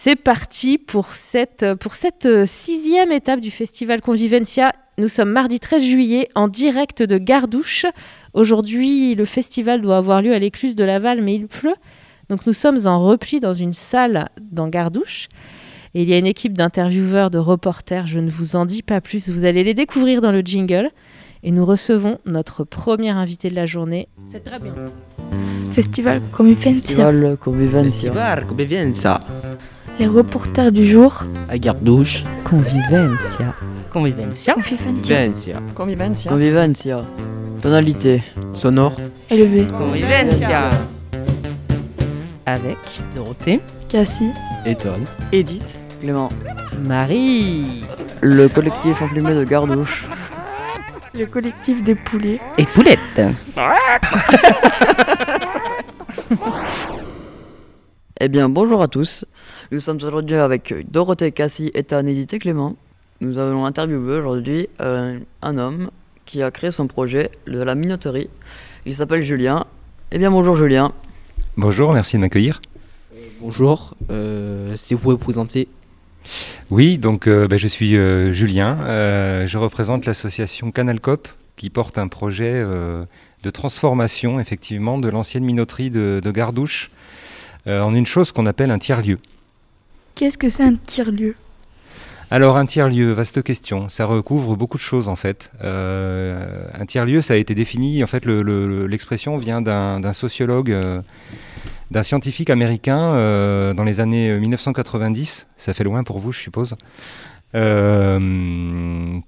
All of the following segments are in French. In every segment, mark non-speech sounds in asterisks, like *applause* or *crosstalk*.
C'est parti pour cette, pour cette euh, sixième étape du festival Convivencia. Nous sommes mardi 13 juillet en direct de Gardouche. Aujourd'hui, le festival doit avoir lieu à l'écluse de Laval, mais il pleut. Donc nous sommes en repli dans une salle dans Gardouche. Et il y a une équipe d'intervieweurs, de reporters, je ne vous en dis pas plus, vous allez les découvrir dans le jingle. Et nous recevons notre premier invité de la journée. C'est très bien. Festival Convivencia. Festival Convivencia. Festival Convivencia. Les reporters du jour. À Gardouche. Convivencia. Convivencia. Convivencia. Convivencia. Convivencia. Convivencia. Tonalité. Sonore. Élevé. Convivencia. Avec Dorothée, Cassie. Étonne. Edith, Clément. Marie. Le collectif enfumé de Gardouche. Le collectif des poulets. et Poulette. Eh bien, bonjour à tous. Nous sommes aujourd'hui avec Dorothée, Cassie, et Clément. Nous allons interviewer aujourd'hui euh, un homme qui a créé son projet de la minoterie. Il s'appelle Julien. Eh bien, bonjour Julien. Bonjour, merci de m'accueillir. Bonjour. Euh, si vous pouvez vous présenter. Oui, donc euh, ben, je suis euh, Julien. Euh, je représente l'association Canalcop qui porte un projet euh, de transformation effectivement de l'ancienne minoterie de, de Gardouche euh, en une chose qu'on appelle un tiers-lieu. Qu'est-ce que c'est un tiers-lieu? Alors un tiers-lieu, vaste question, ça recouvre beaucoup de choses en fait. Euh, un tiers-lieu, ça a été défini, en fait le- le- l'expression vient d'un sociologue, euh, d'un scientifique américain euh, dans les années 1990, ça fait loin pour vous je suppose,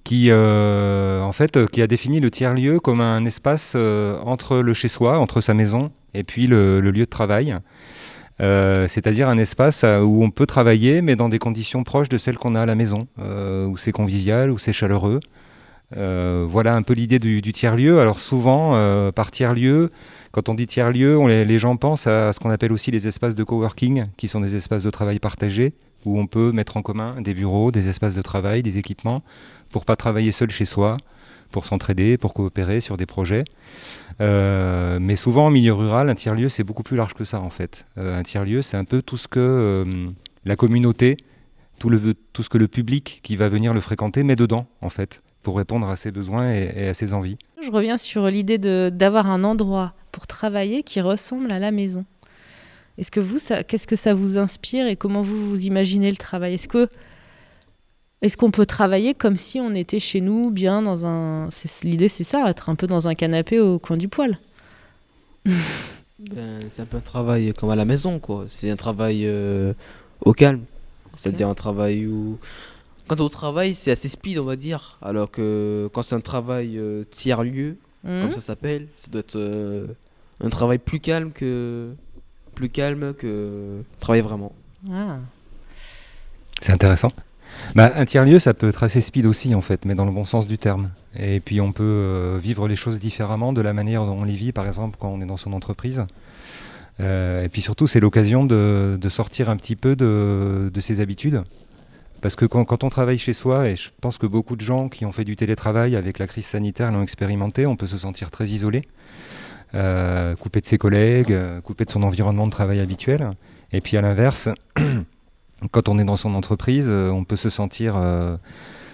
qui, en fait, qui a défini le tiers-lieu comme un espace entre le chez-soi, entre sa maison et puis le lieu de travail. Euh, c'est-à-dire un espace euh, où on peut travailler, mais dans des conditions proches de celles qu'on a à la maison, euh, où c'est convivial, où c'est chaleureux. Voilà un peu l'idée du, tiers-lieu. Alors souvent, par tiers-lieu, quand on dit tiers-lieu, les gens pensent à, ce qu'on appelle aussi les espaces de coworking, qui sont des espaces de travail partagés, où on peut mettre en commun des bureaux, des espaces de travail, des équipements, pour pas travailler seul chez soi, pour s'entraider, pour coopérer sur des projets. Euh, mais souvent en milieu rural, un tiers-lieu, c'est beaucoup plus large que ça en fait. Euh, un tiers-lieu, c'est un peu tout ce que euh, la communauté, tout, ce que le public qui va venir le fréquenter met dedans en fait, pour répondre à ses besoins et, à ses envies. Je reviens sur l'idée d'avoir un endroit pour travailler qui ressemble à la maison. Est-ce que vous, qu'est-ce que ça vous inspire et comment vous, vous imaginez le travail? Est-ce que est-ce qu'on peut travailler comme si on était chez nous, bien dans un c'est- L'idée, c'est ça, être un peu dans un canapé au coin du poêle. Ben, c'est un peu un travail comme à la maison, quoi. C'est un travail euh, au calme. C'est-à-dire un travail où. Quand on travaille, c'est assez speed, on va dire. Alors que quand c'est un travail euh, tiers-lieu, Mhm. comme ça s'appelle, ça doit être euh, un travail plus calme que. Plus calme que. Travailler vraiment. Ah. C'est intéressant. Bah, un tiers-lieu, ça peut être assez speed aussi, en fait, mais dans le bon sens du terme. Et puis, on peut euh, vivre les choses différemment de la manière dont on les vit, par exemple, quand on est dans son entreprise. Euh, et puis surtout, c'est l'occasion de, sortir un petit peu de, ses habitudes. Parce que quand, on travaille chez soi, et je pense que beaucoup de gens qui ont fait du télétravail avec la crise sanitaire l'ont expérimenté, on peut se sentir très isolé, euh, coupé de ses collègues, coupé de son environnement de travail habituel. Et puis à l'inverse, *clears throat* quand on est dans son entreprise, euh, on peut se sentir euh,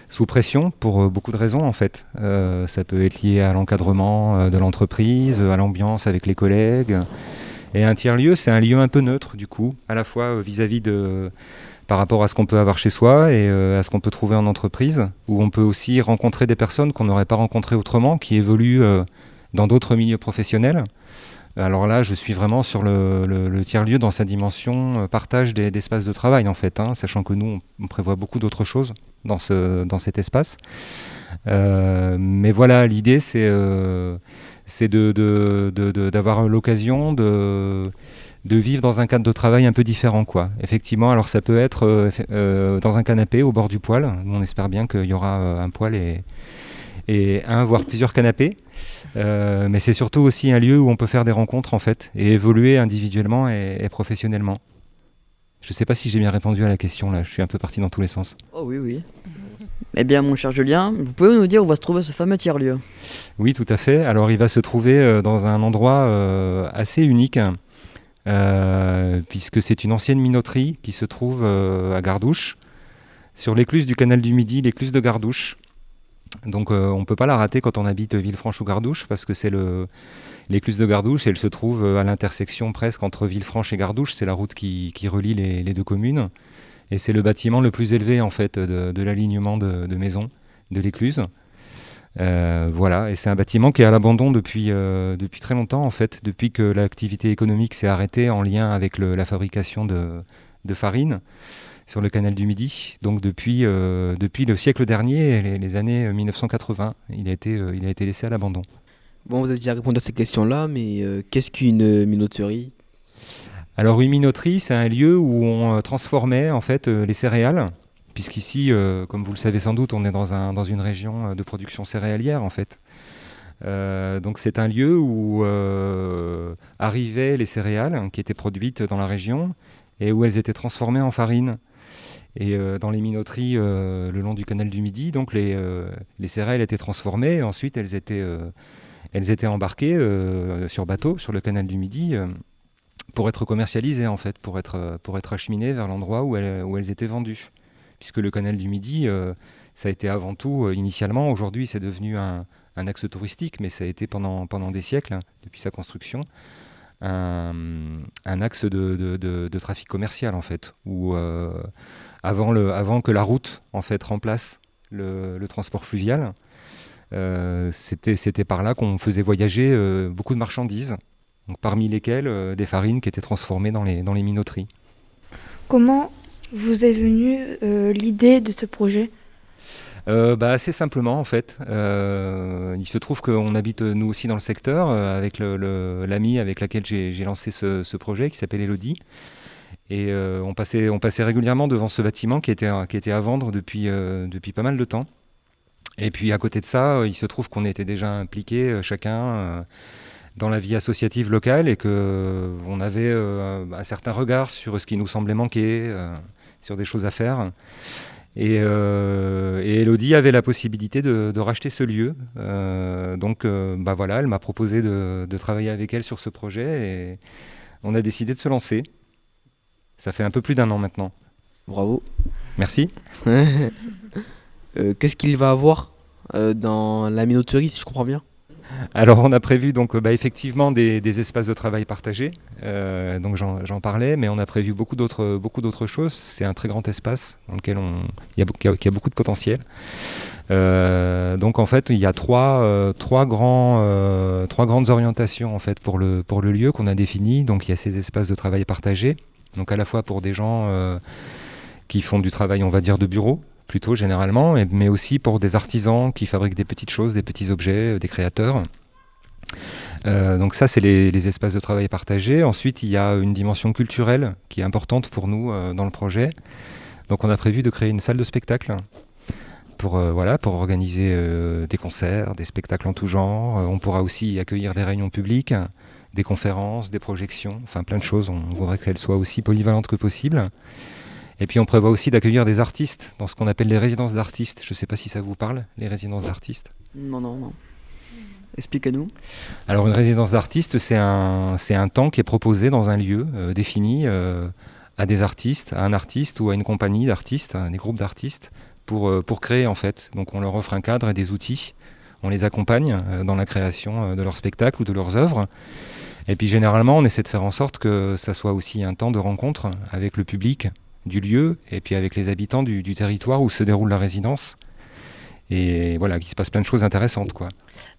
sous pression pour euh, beaucoup de raisons en fait. Ça peut être lié à l'encadrement de l'entreprise, à l'ambiance avec les collègues. Et un tiers-lieu, c'est un lieu un peu neutre du coup, à la fois vis-à-vis de par rapport à ce qu'on peut avoir chez soi et à ce qu'on peut trouver en entreprise, où on peut aussi rencontrer des personnes qu'on n'aurait pas rencontrées autrement, qui évoluent dans d'autres milieux professionnels. Alors là, je suis vraiment sur le, tiers-lieu dans sa dimension euh, partage des- de travail, en fait, hein, sachant que nous, on, prévoit beaucoup d'autres choses dans, ce, dans cet espace. Euh, mais voilà, l'idée, c'est euh, de- d'avoir l'occasion de, vivre dans un cadre de travail un peu différent. Quoi. Effectivement, alors ça peut être dans un canapé au bord du poêle. On espère bien qu'il y aura un poêle et, et un, voire plusieurs canapés. Euh, mais c'est surtout aussi un lieu où on peut faire des rencontres en fait et évoluer individuellement et, et professionnellement. Je ne sais pas si j'ai bien répondu à la question là, je suis un peu parti dans tous les sens. Oh oui, oui. Eh bien, mon cher Julien, vous pouvez nous dire où va se trouver ce fameux tiers-lieu? Oui, tout à fait. Alors il va se trouver euh, dans un endroit euh, assez unique. puisque c'est une ancienne minoterie qui se trouve à Gardouche, sur l'écluse du canal du Midi, l'écluse de Gardouche. Donc on ne peut pas la rater quand on habite Villefranche ou Gardouche, parce que c'est l'écluse de Gardouche, elle se trouve à l'intersection presque entre Villefranche et Gardouche, c'est la route qui, relie les, deux communes. Et c'est le bâtiment le plus élevé en fait de, l'alignement de, de maisons de l'écluse. Euh, voilà, et c'est un bâtiment qui est à l'abandon depuis, euh, depuis très longtemps, en fait, depuis que l'activité économique s'est arrêtée en lien avec la fabrication de, farine sur le canal du Midi. Donc depuis, euh, depuis le siècle dernier, les, les, années 1980, il a été, il a été laissé à l'abandon. Bon, vous avez déjà répondu à ces questions-là, mais qu'est-ce qu'une minoterie? Alors une minoterie, c'est un lieu où on transformait en fait les céréales puisqu'ici, euh, comme vous le savez sans doute, on est dans, un, dans une région euh, de production céréalière en fait. Euh, donc c'est un lieu où arrivaient les céréales qui étaient produites dans la région et où elles étaient transformées en farine. Et dans les minoteries le long du canal du Midi, donc les, les céréales étaient transformées. Ensuite elles étaient, elles étaient embarquées sur bateau sur le canal du Midi pour être commercialisées en fait, pour être, pour être acheminées vers l'endroit où elles, étaient vendues. Puisque le canal du Midi, euh, ça a été avant tout, euh, initialement, aujourd'hui c'est devenu un, axe touristique, mais ça a été pendant, pendant des siècles, hein, depuis sa construction, un, axe de, trafic commercial en fait, où euh, avant, le, avant que la route en fait remplace le, transport fluvial, c'était par là qu'on faisait voyager beaucoup de marchandises, parmi lesquelles des farines qui étaient transformées dans les, dans les minoteries. Comment vous est venue euh, l'idée de ce projet? Euh, bah, assez simplement en fait. Euh, il se trouve qu'on habite nous aussi dans le secteur avec l'ami avec laquelle j'ai lancé ce, projet qui s'appelle Elodie. Et on, passait, on passait régulièrement devant ce bâtiment qui était, qui était à vendre depuis, depuis pas mal de temps. Et puis à côté de ça, il se trouve qu'on était déjà impliqués chacun dans la vie associative locale et qu'on avait un certain regard sur ce qui nous semblait manquer sur des choses à faire. Et, euh, Elodie avait la possibilité de, racheter ce lieu. Euh, donc euh, bah voilà, elle m'a proposé de, travailler avec elle sur ce projet et on a décidé de se lancer. Ça fait un peu plus d'un an maintenant. Bravo. Merci. *laughs* Qu'est-ce qu'il va avoir dans la minoterie, si je comprends bien? Alors on a prévu donc bah, effectivement des, espaces de travail partagés, euh, donc j'en parlais, mais on a prévu beaucoup d'autres beaucoup d'autres choses. C'est un très grand espace dans lequel il y, a, beaucoup de potentiel. Euh, donc en fait il y a trois, euh, trois, grands, trois grandes orientations en fait pour le, pour le lieu qu'on a défini. Donc il y a ces espaces de travail partagés, donc à la fois pour des gens qui font du travail on va dire de bureau, plutôt généralement, mais aussi pour des artisans qui fabriquent des petites choses, des petits objets, euh, des créateurs. Euh, donc ça, c'est les, espaces de travail partagés. Ensuite, il y a une dimension culturelle qui est importante pour nous euh, dans le projet. Donc on a prévu de créer une salle de spectacle pour, voilà, pour organiser des concerts, des spectacles en tout genre. on pourra aussi accueillir des réunions publiques, des conférences, des projections, enfin plein de choses. On voudrait qu'elles soient aussi polyvalentes que possible. Et puis on prévoit aussi d'accueillir des artistes dans ce qu'on appelle les résidences d'artistes. Je ne sais pas si ça vous parle, les résidences d'artistes. Non, non, non. Expliquez-nous. Alors une résidence d'artiste, c'est un, c'est un temps qui est proposé dans un lieu euh, défini euh, à des artistes, à un artiste ou à une compagnie d'artistes, à des groupes d'artistes, pour, euh, pour créer en fait. Donc on leur offre un cadre et des outils. On les accompagne dans la création de leurs spectacles ou de leurs œuvres. Et puis généralement, on essaie de faire en sorte que ça soit aussi un temps de rencontre avec le public, du lieu et puis avec les habitants du, territoire où se déroule la résidence. Et voilà, qu'il se passe plein de choses intéressantes, quoi.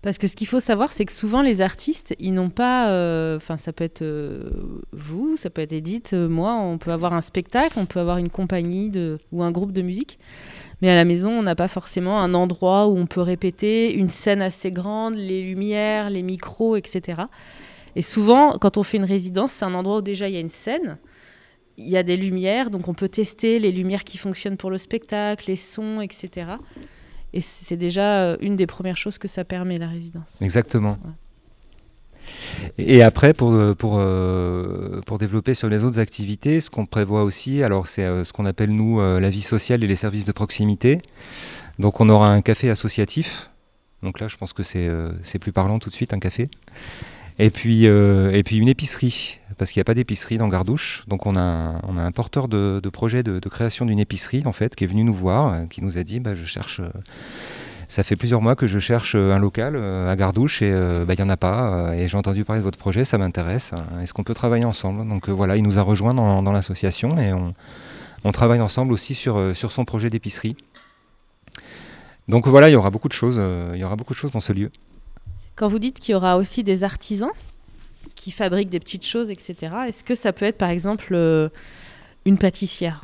Parce que ce qu'il faut savoir, c'est que souvent les artistes, ils n'ont pas, euh, enfin ça peut être euh, vous, ça peut être Edith, euh, moi, on peut avoir un spectacle, on peut avoir une compagnie ou un groupe de musique, mais à la maison, on n'a pas forcément un endroit où on peut répéter, une scène assez grande, les lumières, les micros, etc. Et souvent, quand on fait une résidence, c'est un endroit où déjà il y a une scène, il y a des lumières, donc on peut tester les lumières qui fonctionnent pour le spectacle, les sons, etc. Et c'est déjà euh, une des premières choses que ça permet, la résidence. Exactement. Et après, pour, euh, pour, euh, pour développer sur les autres activités, ce qu'on prévoit aussi, alors c'est ce qu'on appelle nous la vie sociale et les services de proximité. Donc on aura un café associatif. Donc là, je pense que c'est plus parlant tout de suite, un café. Et puis, et puis une épicerie parce qu'il n'y a pas d'épicerie dans Gardouche. Donc on a un, on a un porteur de, projet de, création d'une épicerie en fait qui est venu nous voir, euh, qui nous a dit bah, je cherche. euh, ça fait plusieurs mois que je cherche euh, un local euh, à Gardouche et euh, bah, il n'y en a pas. euh, et j'ai entendu parler de votre projet, ça m'intéresse. Euh, Est-ce qu'on peut travailler ensemble? Donc euh, voilà, il nous a rejoint dans, l'association et on, on travaille ensemble aussi sur, euh, sur son projet d'épicerie. Donc voilà, il y aura beaucoup de choses. euh, il y aura beaucoup de choses dans ce lieu. Quand vous dites qu'il y aura aussi des artisans qui fabriquent des petites choses, etc., est-ce que ça peut être par exemple euh, une pâtissière?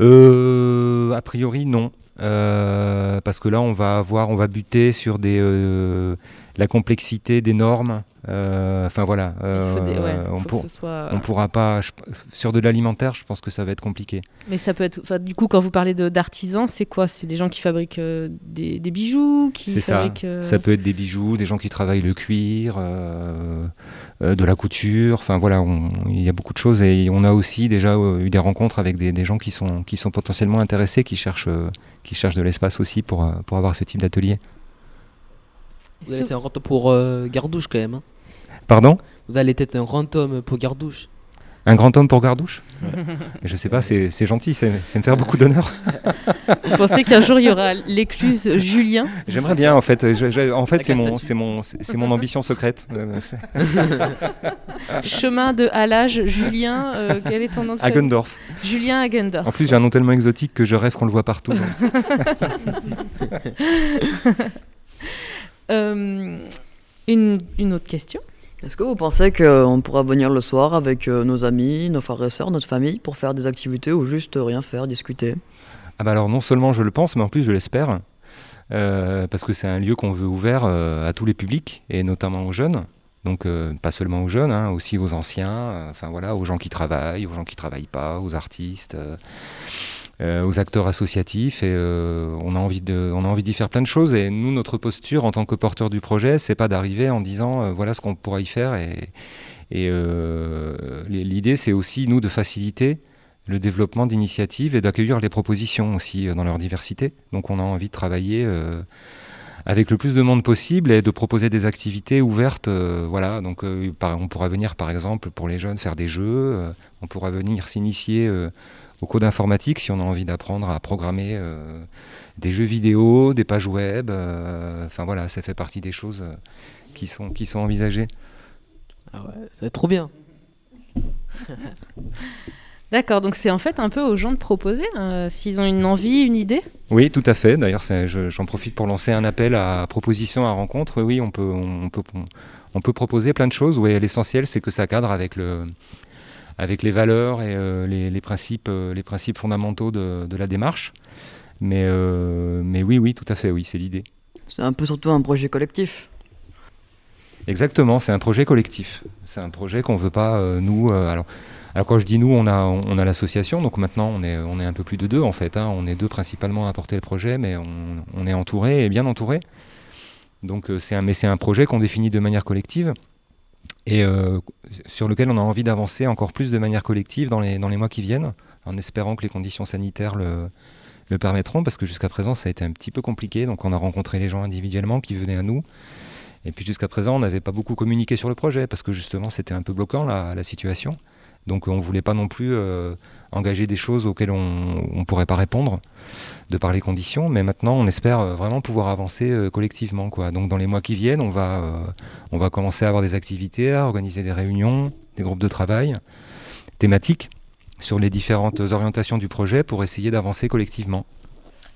Euh, a priori, non. Euh, parce que là, on va avoir, on va buter sur des, euh, la complexité des normes. Euh, Enfin voilà, des- euh, ouais, on, pour- soit- on pourra pas. je- sur de l'alimentaire, je pense que ça va être compliqué. Mais ça peut être. Du coup, quand vous parlez de- d'artisans, c'est quoi? C'est des gens qui fabriquent euh, des, des bijoux qui C'est ça. fabriquent, euh, Ça peut être des bijoux, des gens qui travaillent le cuir, euh, euh, de la couture. Enfin voilà, il y a beaucoup de choses et on a aussi déjà euh, eu des rencontres avec des, des gens qui sont, qui sont potentiellement intéressés, qui cherchent, euh, qui cherchent de l'espace aussi pour, euh, pour avoir ce type d'atelier. Vous allez que- être un grand homme pour euh, Gardouche quand même. hein. Pardon? Vous allez être un grand homme pour Gardouche. Un grand homme pour Gardouche? Je sais pas, c'est c'est gentil, c'est me faire beaucoup d'honneur. *laughs* Vous pensez qu'un jour il y aura l'écluse Julien? J'aimerais bien en fait. je- je- en fait, c'est mon, mon, mon ambition secrète. Euh, *laughs* *laughs* Chemin de Halage, Julien, euh, quel est ton nom de Hagendorf. Julien Hagendorf. En plus, j'ai un nom tellement exotique que je rêve qu'on le voit partout. Euh, une, une autre question. Est-ce que vous pensez qu'on pourra venir le soir avec euh, nos amis, nos frères et sœurs, notre famille, pour faire des activités ou juste rien faire, discuter? Ah bah alors non seulement je le pense, mais en plus je l'espère, euh, parce que c'est un lieu qu'on veut ouvert euh, à tous les publics, et notamment aux jeunes. Donc euh, pas seulement aux jeunes, hein, aussi aux anciens, euh, enfin voilà, aux gens qui travaillent, aux gens qui travaillent pas, aux artistes, aux acteurs associatifs. Et euh, on a envie de, on a envie d'y faire plein de choses. Et nous, notre posture en tant que porteur du projet, c'est pas d'arriver en disant euh, voilà ce qu'on pourra y faire. Et, et euh, l'idée, c'est aussi nous de faciliter le développement d'initiatives et d'accueillir les propositions aussi euh, dans leur diversité. Donc on a envie de travailler euh, avec le plus de monde possible et de proposer des activités ouvertes. euh, voilà, donc euh, on pourra venir par exemple pour les jeunes faire des jeux, euh, on pourra venir s'initier euh, au code informatique si on a envie d'apprendre à programmer euh, des jeux vidéo, des pages web. euh, Enfin voilà, ça fait partie des choses euh, qui sont, qui sont envisagées. Ah ouais, ça va être trop bien. *laughs* D'accord, donc c'est en fait un peu aux gens de proposer, euh, s'ils ont une envie, une idée? Oui, tout à fait. D'ailleurs, je- j'en profite pour lancer un appel à proposition, à rencontre. Oui, oui, on peut, on, peut, on peut proposer plein de choses. Oui, l'essentiel, c'est que ça cadre avec, le, avec les valeurs et euh, les, les principes, euh, les principes fondamentaux de, de la démarche. Mais, euh, mais oui, oui, tout à fait, oui, c'est l'idée. C'est un peu surtout un projet collectif. Exactement, c'est un projet collectif. C'est un projet qu'on veut pas, euh, nous. euh, alors, alors, quand je dis nous, on a, on a l'association, donc maintenant on est, on est un peu plus de deux en fait. hein. On est deux principalement à porter le projet, mais on, on est entouré et bien entouré. Donc, euh, c'est un, mais c'est un projet qu'on définit de manière collective et euh, sur lequel on a envie d'avancer encore plus de manière collective dans les, dans les mois qui viennent, en espérant que les conditions sanitaires le, le permettront, parce que jusqu'à présent ça a été un petit peu compliqué. Donc, on a rencontré les gens individuellement qui venaient à nous. Et puis jusqu'à présent, on n'avait pas beaucoup communiqué sur le projet parce que justement, c'était un peu bloquant la, la situation. Donc on ne voulait pas non plus euh, engager des choses auxquelles on ne pourrait pas répondre de par les conditions. Mais maintenant, on espère euh, vraiment pouvoir avancer euh, collectivement. Donc dans les mois qui viennent, on va, on va commencer à avoir des activités, à organiser des réunions, des groupes de travail thématiques sur les différentes orientations du projet pour essayer d'avancer collectivement.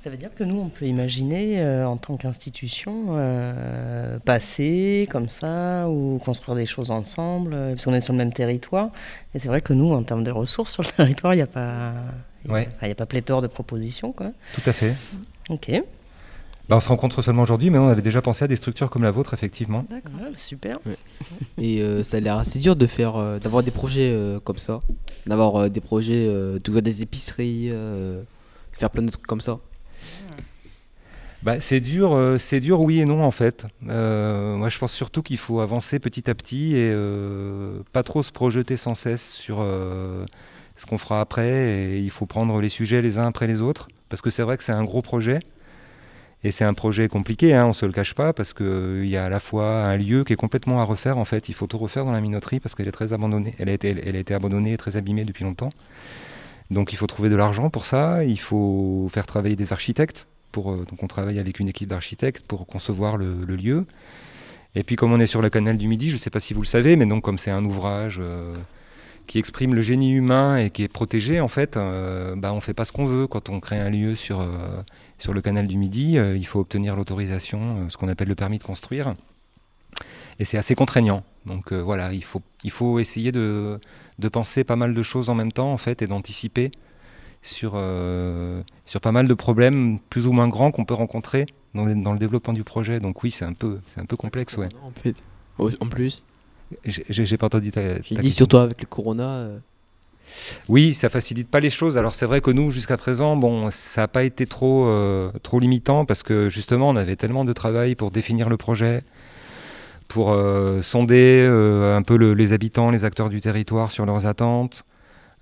Ça veut dire que nous, on peut imaginer, euh, en tant qu'institution, euh, passer comme ça ou construire des choses ensemble, euh, parce qu'on est sur le même territoire. Et c'est vrai que nous, en termes de ressources sur le *laughs* territoire, il n'y a pas. il y a- Ouais. a pas pléthore de propositions, quoi. Tout à fait. Ok. Bah, on se rencontre seulement aujourd'hui, mais on avait déjà pensé à des structures comme la vôtre, effectivement. D'accord. super. Et euh, ça a l'air assez dur de faire, euh, d'avoir des projets euh, comme ça, d'avoir euh, des projets, euh, d'ouvrir des épiceries, euh, faire plein de trucs comme ça. Bah, c'est dur, euh, c'est dur, oui et non en fait. Euh, moi, je pense surtout qu'il faut avancer petit à petit et euh, pas trop se projeter sans cesse sur ce qu'on fera après. Et il faut prendre les sujets les uns après les autres, parce que c'est vrai que c'est un gros projet Et c'est un projet compliqué, hein, on ne se le cache pas, parce qu'il y a à la fois un lieu qui est complètement à refaire. En fait, il faut tout refaire dans la minoterie parce qu'elle est très abandonnée. Elle a, été, elle a été abandonnée et très abîmée depuis longtemps. Donc il faut trouver de l'argent pour ça. Il faut faire travailler des architectes. Euh, donc on travaille avec une équipe d'architectes pour concevoir le, lieu. Et puis comme on est sur le canal du Midi, je ne sais pas si vous le savez, mais donc comme c'est un ouvrage euh, qui exprime le génie humain et qui est protégé, en fait, euh, bah, on ne fait pas ce qu'on veut quand on crée un lieu sur sur le canal du Midi, il faut obtenir l'autorisation, ce qu'on appelle le permis de construire. Et c'est assez contraignant. Donc voilà, il faut, il faut essayer de, de, penser pas mal de choses en même temps, en fait, et d'anticiper sur, sur pas mal de problèmes plus ou moins grands qu'on peut rencontrer dans, dans, le développement du projet. Donc oui, c'est un peu, c'est un peu complexe, ouais. En, plus. J'ai pas entendu ta. J'ai dit surtout avec le corona. Oui, ça facilite pas les choses. Alors c'est vrai que nous, jusqu'à présent, bon, ça n'a pas été trop, euh, trop limitant parce que justement, on avait tellement de travail pour définir le projet, pour euh, sonder euh, un peu les habitants, les acteurs du territoire sur leurs attentes,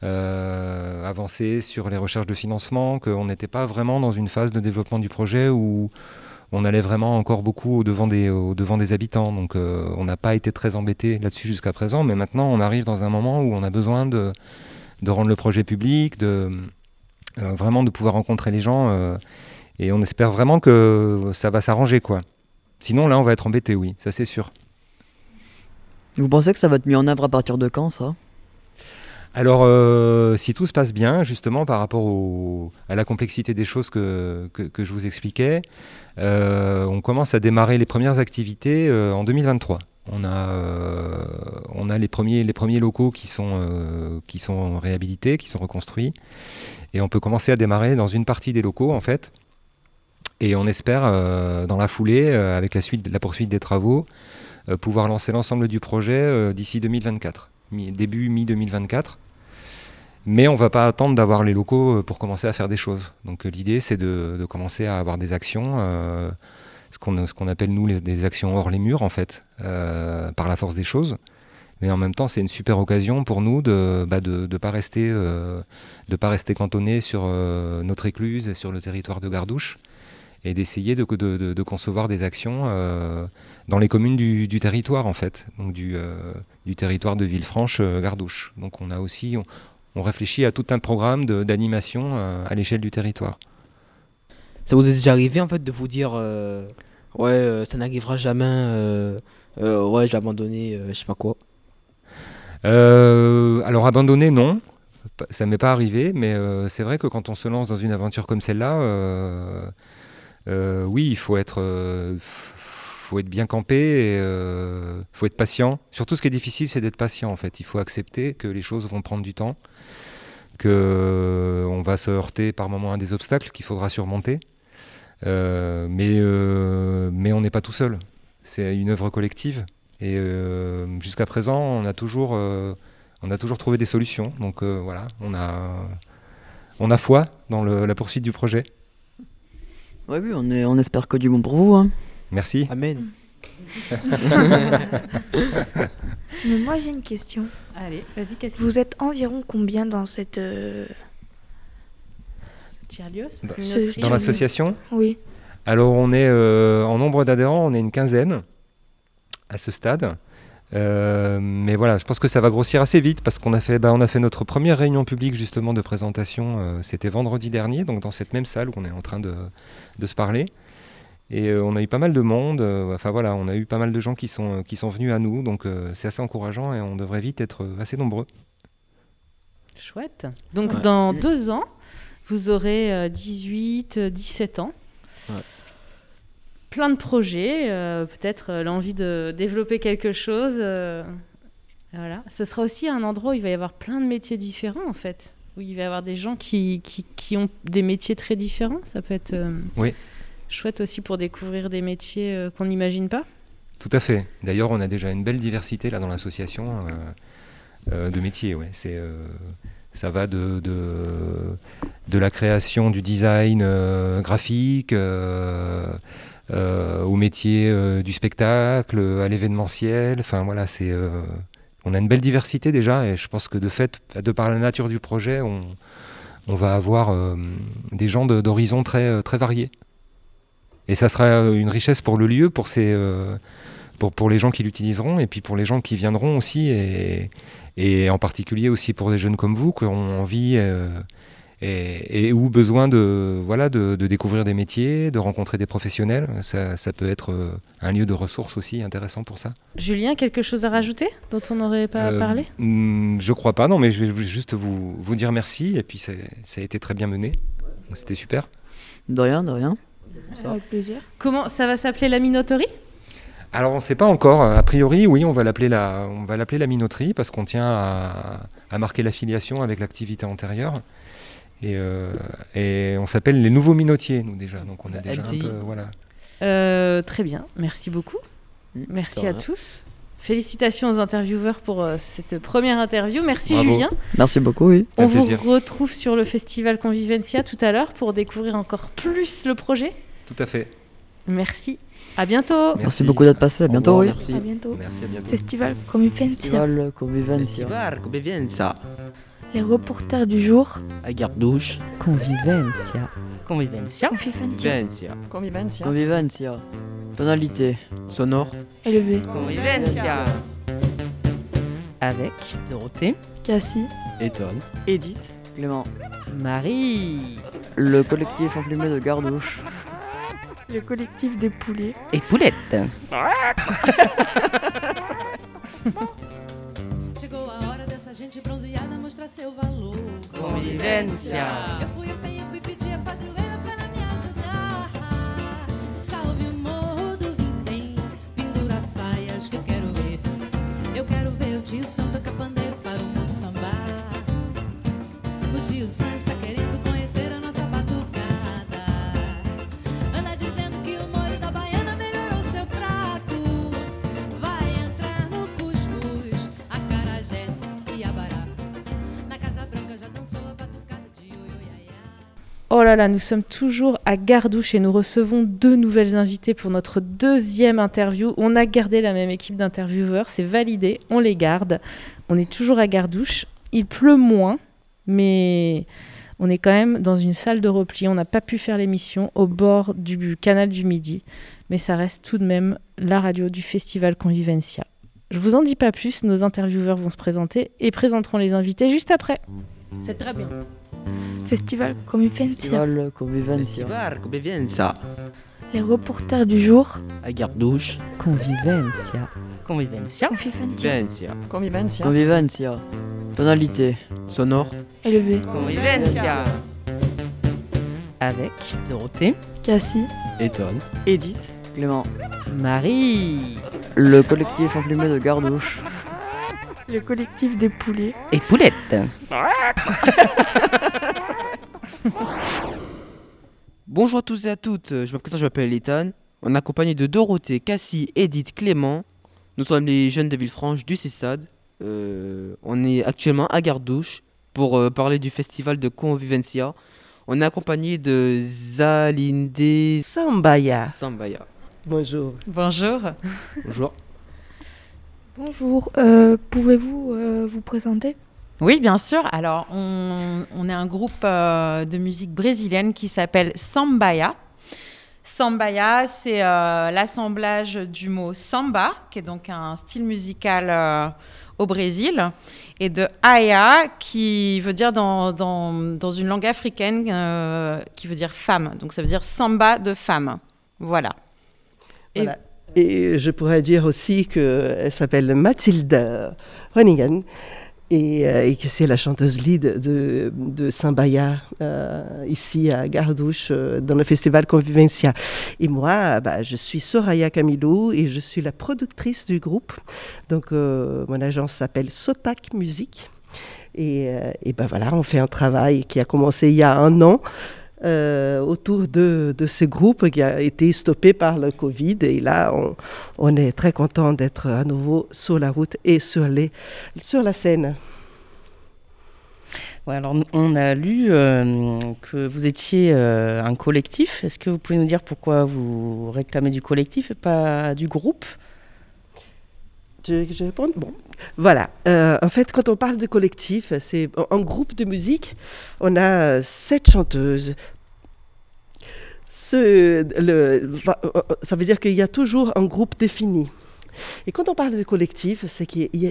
avancer sur les recherches de financement, qu'on n'était pas vraiment dans une phase de développement du projet où on allait vraiment encore beaucoup au devant des, habitants. Donc on n'a pas été très embêté là-dessus jusqu'à présent, mais maintenant on arrive dans un moment où on a besoin de de rendre le projet public, de euh, vraiment de pouvoir rencontrer les gens. Euh, et on espère vraiment que ça va s'arranger, quoi. Sinon, là, on va être embêté, oui, ça c'est sûr. Vous pensez que ça va être mis en œuvre à partir de quand, ça? Alors, euh, si tout se passe bien, justement, par rapport à la complexité des choses que, je vous expliquais, on commence à démarrer les premières activités en 2023. On a, euh, on a les, premiers, locaux qui sont, euh, réhabilités, qui sont reconstruits. Et on peut commencer à démarrer dans une partie des locaux, en fait. Et on espère, euh, dans la foulée, avec la, suite, la poursuite des travaux, pouvoir lancer l'ensemble du projet d'ici 2024, début mi-2024. Mais on ne va pas attendre d'avoir les locaux pour commencer à faire des choses. Donc l'idée, c'est de, commencer à avoir des actions ce qu'on appelle nous des actions hors les murs en fait, euh, par la force des choses. Mais en même temps, c'est une super occasion pour nous de bah, de, de pas rester euh, cantonné sur euh, notre écluse et sur le territoire de Gardouche et d'essayer de, concevoir des actions dans les communes du, territoire en fait, donc du, territoire de Villefranche-Gardouche. Donc on a aussi on, réfléchit à tout un programme d'animation à l'échelle du territoire. Ça vous est déjà arrivé en fait de vous dire ouais, euh, ça n'arrivera jamais, euh, euh, ouais, j'ai abandonné, je sais pas quoi? alors abandonner, non. Ça m'est pas arrivé, mais c'est vrai que quand on se lance dans une aventure comme celle-là, oui, il faut être, faut être bien campé, il faut être patient. Surtout, ce qui est difficile, c'est d'être patient. En fait, il faut accepter que les choses vont prendre du temps, que on va se heurter par moments à des obstacles qu'il faudra surmonter. Euh, mais, euh, mais on n'est pas tout seul. C'est une œuvre collective. Et euh, jusqu'à présent, on a, toujours, on a toujours trouvé des solutions. Donc voilà, on a, on a foi dans la poursuite du projet. oui, on espère que du bon pour vous. Hein. Merci. Amen. *laughs* Mais moi j'ai une question. Allez, vas-y, Cassie. Vous êtes environ combien dans cette dans l'association Oui. Alors on est euh, en nombre d'adhérents, on est une quinzaine à ce stade. Euh, mais voilà, je pense que ça va grossir assez vite parce qu'on a fait, bah, on a fait notre première réunion publique justement de présentation. Euh, c'était vendredi dernier, donc dans cette même salle où on est en train de, de se parler. Et on a eu pas mal de monde. enfin voilà, on a eu pas mal de gens qui sont qui sont venus à nous, donc c'est assez encourageant et on devrait vite être assez nombreux. Chouette. Donc dans deux ans, vous aurez 18, euh, 17 euh, ans. Plein de projets, euh, peut-être l'envie de développer quelque chose. voilà. Ce sera aussi un endroit où il va y avoir plein de métiers différents, en fait. Où il va y avoir des gens qui, qui, ont des métiers très différents. Ça peut être oui. Chouette aussi pour découvrir des métiers qu'on n'imagine pas. Tout à fait. D'ailleurs, on a déjà une belle diversité là dans l'association de métiers. Ouais. C'est ça va de, de, la création du design euh, graphique euh, euh, au métier du spectacle, à l'événementiel. Enfin voilà, c'est on a une belle diversité déjà et je pense que de fait, de par la nature du projet, on, on va avoir des gens d'horizons très, très variés. Et ça sera une richesse pour le lieu, pour, ces, pour, pour les gens qui l'utiliseront, et puis pour les gens qui viendront aussi, et, et en particulier aussi pour des jeunes comme vous qui ont envie et, ou besoin de, voilà, de, découvrir des métiers, de rencontrer des professionnels. Ça, ça, peut être euh, un lieu de ressources aussi intéressant pour ça. Julien, quelque chose à rajouter dont on n'aurait pas euh, parlé? hmm, Je crois pas, non, mais je vais juste vous, vous dire merci. Et puis ça a été très bien mené. C'était super. De rien, de rien. Avec plaisir. Comment ça va s'appeler la minoterie? Alors on ne sait pas encore. A priori, oui, on va l'appeler la, on va l'appeler la minoterie parce qu'on tient à, à marquer l'affiliation avec l'activité antérieure. Euh, et, on s'appelle les nouveaux minotiers, nous déjà. Donc on a déjà un peu, voilà. Euh, très bien, merci beaucoup. Mm, merci à tous. Félicitations aux intervieweurs pour euh, cette première interview. Merci Julien. Merci beaucoup. Oui. On vous retrouve sur le festival Convivencia tout à l'heure pour découvrir encore plus le projet. Tout à fait. Merci. À bientôt. Merci, beaucoup d'être passé. À bientôt. Oui. Merci. À bientôt. Merci à bientôt. Festival Convivencia. Festival Convivencia. Festival Convivencia. Les reporters du jour. À douche. Convivencia. Convivencia. Convivencia. Convivencia. Convivencia. Tonalité. Sonore. Élevé. Convivencia. Avec Dorothée. Cassie. Étonne. Edith. Clément. Marie. Le collectif emplumé de Gardouche. Le collectif des poulets. Et poulettes. *laughs* gente bronzeada mostrar seu valor. Convivência. Eu fui a penha, fui pedir a padroeira para me ajudar. Salve o morro do Vintém, pendura saias que eu quero ver. Eu quero ver o tio Santo Capandeiro para o mundo sambar. O tio Sam está querendo Oh là là, nous sommes toujours à Gardouche et nous recevons deux nouvelles invitées pour notre deuxième interview. On a gardé la même équipe d'intervieweurs, c'est validé, on les garde. On est toujours à Gardouche. Il pleut moins, mais on est quand même dans une salle de repli. On n'a pas pu faire l'émission au bord du canal du Midi, mais ça reste tout de même la radio du festival Convivencia. Je vous en dis pas plus, nos intervieweurs vont se présenter et présenteront les invités juste après. C'est très bien. Festival Convivencia. Festival Convivencia. Festival Convivencia. Les reporters du jour. À Gardouche. Convivencia. Convivencia. Convivencia. Convivencia. Convivencia. Tonalité. Sonore. Élevé. Convivencia. Avec Dorothée. Cassie. Étonne. Edith. Clément. Marie. Le collectif emplumé de Gardouche. Le collectif des poulets. Et poulettes. *laughs* Bonjour à tous et à toutes, je me présente, je m'appelle Ethan. On est accompagné de Dorothée, Cassie, Edith, Clément. Nous sommes les jeunes de Villefranche du CESAD. Euh, on est actuellement à Gardouche pour euh, parler du festival de Convivencia. On est accompagné de Zalinde Sambaya. Sambaya. Bonjour. Bonjour. Bonjour. Bonjour, euh, pouvez-vous euh, vous présenter? Oui, bien sûr. Alors, on, est un groupe euh, de musique brésilienne qui s'appelle Sambaya. Sambaya, c'est l'assemblage du mot samba, qui est donc un style musical au Brésil, et de aya, qui veut dire dans, dans une langue africaine, qui veut dire femme. Donc, ça veut dire samba de femme. Voilà. voilà. Et je pourrais dire aussi qu'elle s'appelle Mathilde Ronigan euh, et, que c'est la chanteuse lead de, de Saint-Baya euh, ici à Gardouche euh, dans le festival Convivencia. Et moi, bah, je suis Soraya Camilou et je suis la productrice du groupe. Donc mon agence s'appelle Sotac Musique. Et, et ben voilà, on fait un travail qui a commencé il y a un an. Euh, autour de, ce groupe qui a été stoppé par le Covid. Et là, on, est très content d'être à nouveau sur la route et sur, les, sur la scène. alors on a lu euh, que vous étiez euh, un collectif. Est-ce que vous pouvez nous dire pourquoi vous réclamez du collectif et pas du groupe? Je, je Bon, voilà. en fait, quand on parle de collectif, c'est un groupe de musique. On a sept chanteuses, le, ça veut dire qu'il y a toujours un groupe défini. Et quand on parle de collectif, c'est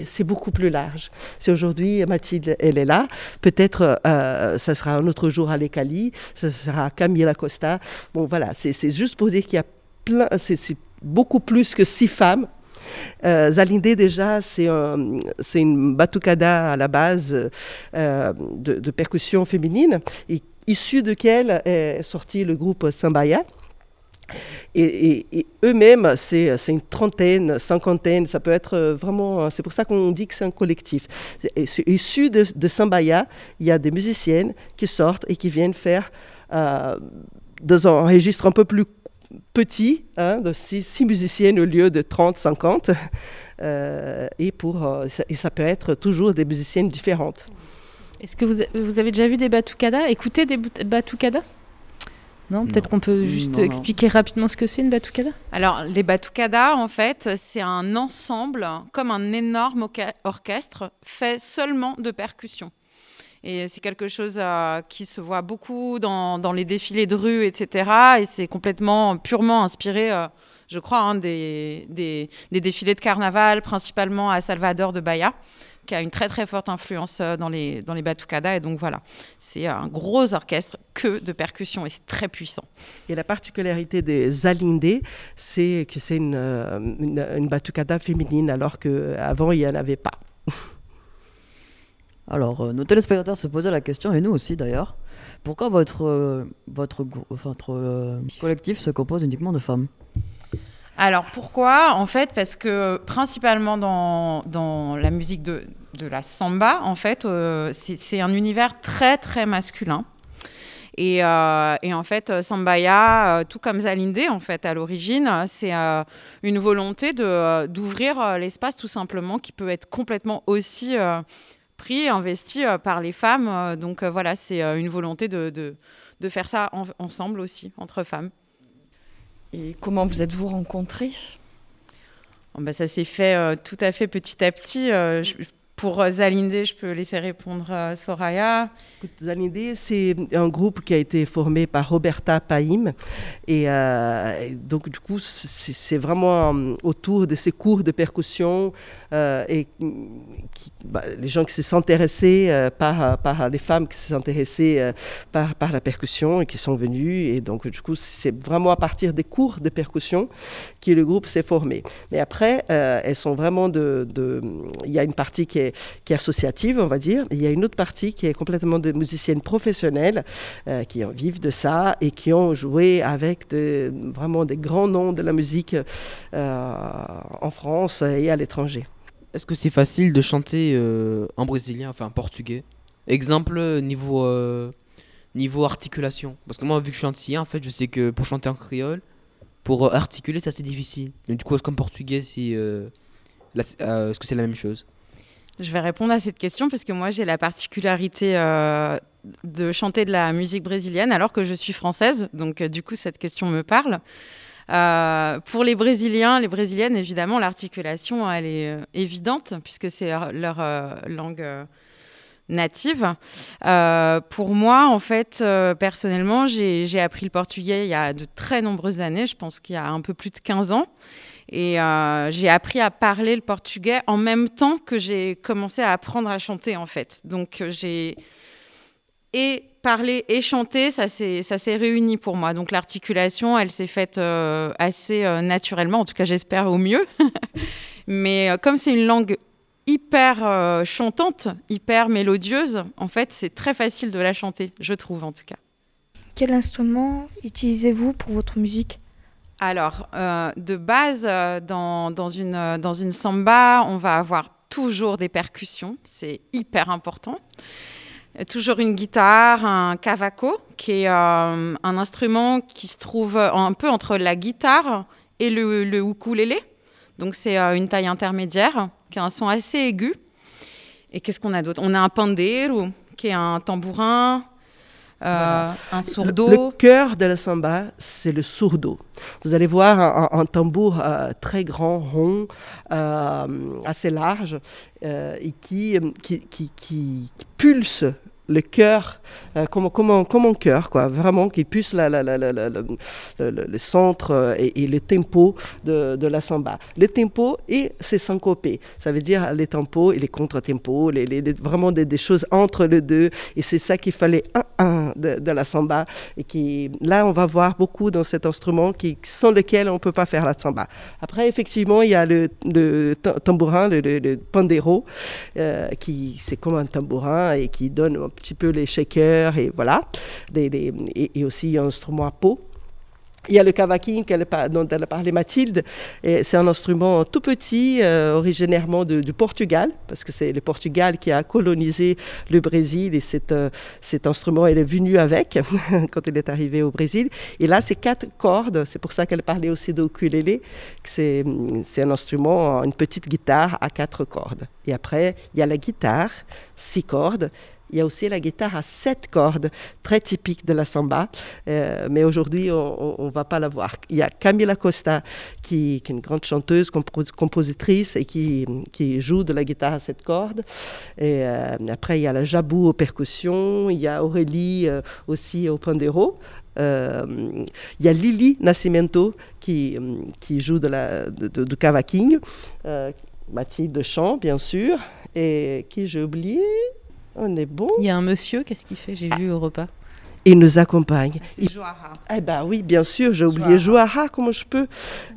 c'est beaucoup plus large. Si aujourd'hui Mathilde, elle est là, peut-être euh, ça sera un autre jour à l'Ecali, ça sera Camille Costa. Bon, voilà, c'est juste pour dire qu'il y a plein, c'est beaucoup plus que six femmes. Euh, Zalindé, déjà, c'est un, une batucada à la base euh, de, percussion féminine, et de quelle est sorti le groupe Sambaya. Et, eux-mêmes, c'est une trentaine, cinquantaine, ça peut être vraiment. C'est pour ça qu'on dit que c'est un collectif. issu de, de Sambaya, il y a des musiciennes qui sortent et qui viennent faire euh, dans un registre un peu plus petit, hein, de six, musiciennes au lieu de 30, 50. Euh, et, pour, euh, et ça peut être toujours des musiciennes différentes. Est-ce que vous, vous, avez déjà vu des batucadas? Écoutez des batucadas? Non, peut-être qu'on peut juste expliquer rapidement ce que c'est une batucada? Alors, les batucadas, en fait, c'est un ensemble, comme un énorme orchestre, fait seulement de percussions. Et c'est quelque chose euh, qui se voit beaucoup dans, les défilés de rue, etc. Et c'est complètement, purement inspiré, euh, je crois, hein, des, des, défilés de carnaval, principalement à Salvador de Bahia qui a une très très forte influence euh, dans les, dans les batucadas. Et donc voilà, c'est un gros orchestre que de percussions et c'est très puissant. Et la particularité des Zalindé, c'est que c'est une, une, une, batucada féminine, alors qu'avant il n'y en avait pas. *laughs* Alors, euh, nos téléspectateurs se posaient la question, et nous aussi d'ailleurs, pourquoi votre, votre, votre collectif se compose uniquement de femmes? Alors pourquoi? En fait, parce que principalement dans, dans la musique de, de, la samba, en fait, euh, c'est un univers très très masculin. Et, euh, et, en fait, Sambaya, euh, tout comme Zalinde, en fait, à l'origine, c'est une volonté d'ouvrir l'espace, tout simplement, qui peut être complètement aussi pris, investi par les femmes. donc voilà, c'est une volonté de, de, de faire ça ensemble aussi, entre femmes. Et comment vous êtes-vous rencontrés oh, bah, Ça s'est fait euh, tout à fait petit à petit. Euh, pour euh, Zalindé, je peux laisser répondre Soraya. Zalindé, c'est un groupe qui a été formé par Roberta Paim. Et donc, du coup, c'est vraiment autour de ces cours de percussion et bah, les gens qui se sont intéressés euh, par, euh, les femmes qui se sont intéressées euh, par, la percussion et qui sont venues. Et donc, du coup, c'est vraiment à partir des cours de percussion que le groupe s'est formé. Mais après, elles sont vraiment de, Il y a une partie qui est, qui est associative, on va dire. Il y a une autre partie qui est complètement de musiciennes professionnelles qui en vivent de ça et qui ont joué avec vraiment des grands noms de la musique en France et à l'étranger. Est-ce que c'est facile de chanter euh, en brésilien, enfin en portugais? Exemple, niveau, euh, niveau articulation. Parce que moi, vu que je suis antillais, en fait, je sais que pour chanter en créole, pour euh, articuler, c'est assez difficile. Du coup, est-ce qu'en portugais, c'est, est-ce que c'est la même chose? Je vais répondre à cette question parce que moi, j'ai la particularité de chanter de la musique brésilienne alors que je suis française. Donc, du coup, cette question me parle. Euh, pour les Brésiliens, les Brésiliennes, évidemment, l'articulation, elle est euh, évidente puisque c'est leur, euh, langue native. pour moi, en fait, personnellement, j'ai appris le portugais il y a de très nombreuses années, je pense qu'il y a un peu plus de 15 ans. Et j'ai appris à parler le portugais en même temps que j'ai commencé à apprendre à chanter, en fait. Donc, j'ai et parler et chanter, ça s'est réuni pour moi. Donc l'articulation, elle s'est faite euh, assez euh, naturellement, en tout cas j'espère au mieux. *laughs* Mais euh, comme c'est une langue hyper chantante, hyper mélodieuse, en fait c'est très facile de la chanter, je trouve en tout cas. Quel instrument utilisez-vous pour votre musique? Alors, de base, dans, dans, une, dans une samba, on va avoir toujours des percussions, c'est hyper important toujours une guitare, un cavaco, qui est euh, un instrument qui se trouve un peu entre la guitare et le, le ukulélé. Donc c'est euh, une taille intermédiaire, qui a un son assez aigu. Et qu'est-ce qu'on a d'autre? On a un pandeiro, qui est un tambourin, euh, un sourdo. Le, cœur de la samba, c'est le sourdo. Vous allez voir un, tambour très grand, rond, assez large, et qui, qui, qui, qui, pulse le cœur, euh, comme, comme, cœur, quoi, vraiment, qui puisse la, la, la, le, centre euh, et, le tempo de, de, la samba. Le tempo et c'est syncopé, ça veut dire les tempos et les contre-tempos, les, les, vraiment des, choses entre les deux, et c'est ça qu'il fallait un, un de, la samba, et qui, là, on va voir beaucoup dans cet instrument qui, sans lequel on ne peut pas faire la samba. Après, effectivement, il y a le, le tambourin, le, pandero, euh, qui c'est comme un tambourin et qui donne petit peu les shakers et voilà, et, aussi un instrument à peau. Il y a le cavaquinho dont elle a parlé Mathilde. C'est un instrument tout petit, euh, originairement du Portugal, parce que c'est le Portugal qui a colonisé le Brésil et cet, euh, cet instrument, elle est venue avec *laughs* quand elle est arrivée au Brésil. Et là, c'est quatre cordes. C'est pour ça qu'elle parlait aussi d'ukulélé. C'est un instrument, une petite guitare à quatre cordes. Et après, il y a la guitare, six cordes. Il y a aussi la guitare à sept cordes, très typique de la samba, euh, mais aujourd'hui on ne va pas la voir. Il y a Camila Costa, qui, est une grande chanteuse, compositrice et qui, joue de la guitare à sept cordes. Et euh, après, il y a la Jabou aux percussions, il y a Aurélie euh, aussi au pandero. il y a Lili Nascimento qui, qui joue de la, de, de, cavaquinho, Mathilde Chant, bien sûr, et qui j'ai oublié on est bon. Il y a un monsieur, qu'est-ce qu'il fait? J'ai vu au repas. Il nous accompagne. C'est Joara. Eh ben oui, bien sûr, j'ai oublié Joara, comment je peux,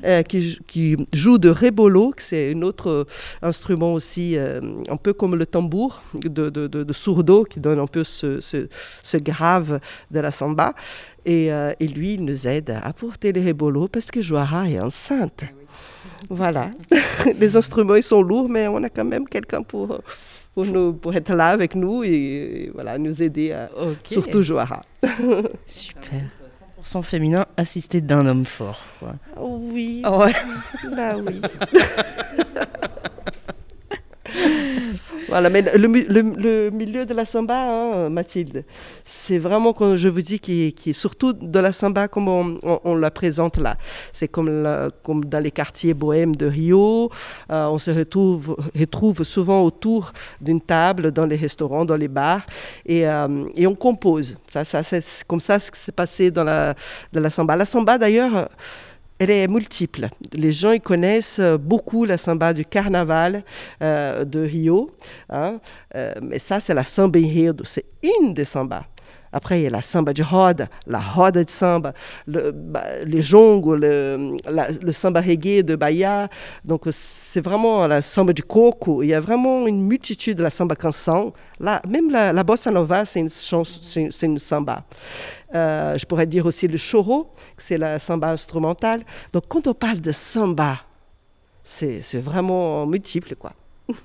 euh, qui, joue de rebolo, c'est un autre euh, instrument aussi, euh, un peu comme le tambour de, de, de, sourdo, qui donne un peu ce, ce, grave de la samba. Et, et, lui, il nous aide à porter les rebolos parce que Joara est enceinte. Ah voilà. *laughs* les instruments, ils sont lourds, mais on a quand même quelqu'un pour pour, nous, pour être là avec nous et, voilà, nous aider, à, surtout Joara. *laughs* Super. 100% féminin assisté d'un homme fort. Oui. Oh ouais. bah oui. *laughs* Voilà, mais le, milieu de la samba, hein, Mathilde, c'est vraiment, je vous dis, qui, est surtout de la samba comme on, la présente là. C'est comme, dans les quartiers bohèmes de Rio. Euh, on se retrouve, souvent autour d'une table dans les restaurants, dans les bars, et, euh, on compose. Ça, c'est comme ça ce qui s'est passé dans la, dans la samba. La samba, d'ailleurs, elle est multiple. Les gens ils connaissent euh, beaucoup la samba du carnaval euh, de Rio, hein. euh, mais ça c'est la samba enredo, c'est une des sambas. Après, il y a la samba de roda, la roda de samba, le, bah, les jongos, le, le, samba reggae de Bahia. Donc, c'est vraiment la samba de coco. Il y a vraiment une multitude de la samba canção. Là, même la, la bossa nova, c'est une, c'est une samba. Euh, je pourrais dire aussi le choro, c'est la samba instrumentale. Donc, quand on parle de samba, c'est vraiment multiple, quoi. *laughs*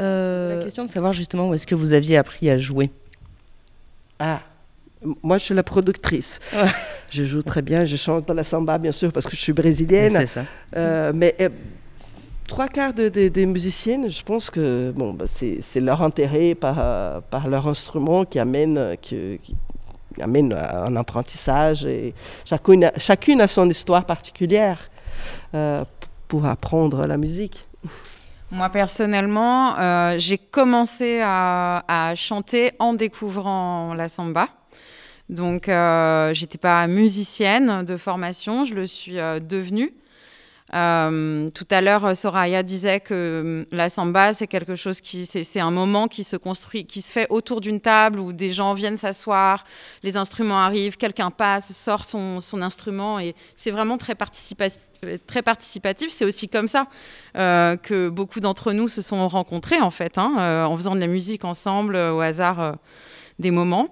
euh... La question de savoir justement où est-ce que vous aviez appris à jouer. Ah, moi, je suis la productrice. Je joue très bien, je chante dans la samba, bien sûr, parce que je suis brésilienne. C'est ça. Euh, mais euh, trois quarts des musiciennes, je pense que bon, bah, c'est leur intérêt par, euh, par leur instrument qui amène, qui, amène un apprentissage. Et chacune, chacune a son histoire particulière pour apprendre la musique. Moi, personnellement, euh, j'ai commencé à, chanter en découvrant la samba. Donc, euh, j'étais pas musicienne de formation, je le suis euh, devenue. Euh, tout à l'heure, Soraya disait que la samba, c'est quelque chose qui, c'est un moment qui se construit, qui se fait autour d'une table où des gens viennent s'asseoir, les instruments arrivent, quelqu'un passe, sort son, instrument et c'est vraiment très participatif très participatif. C'est aussi comme ça euh, que beaucoup d'entre nous se sont rencontrés, en fait, hein, euh, en faisant de la musique ensemble euh, au hasard des moments.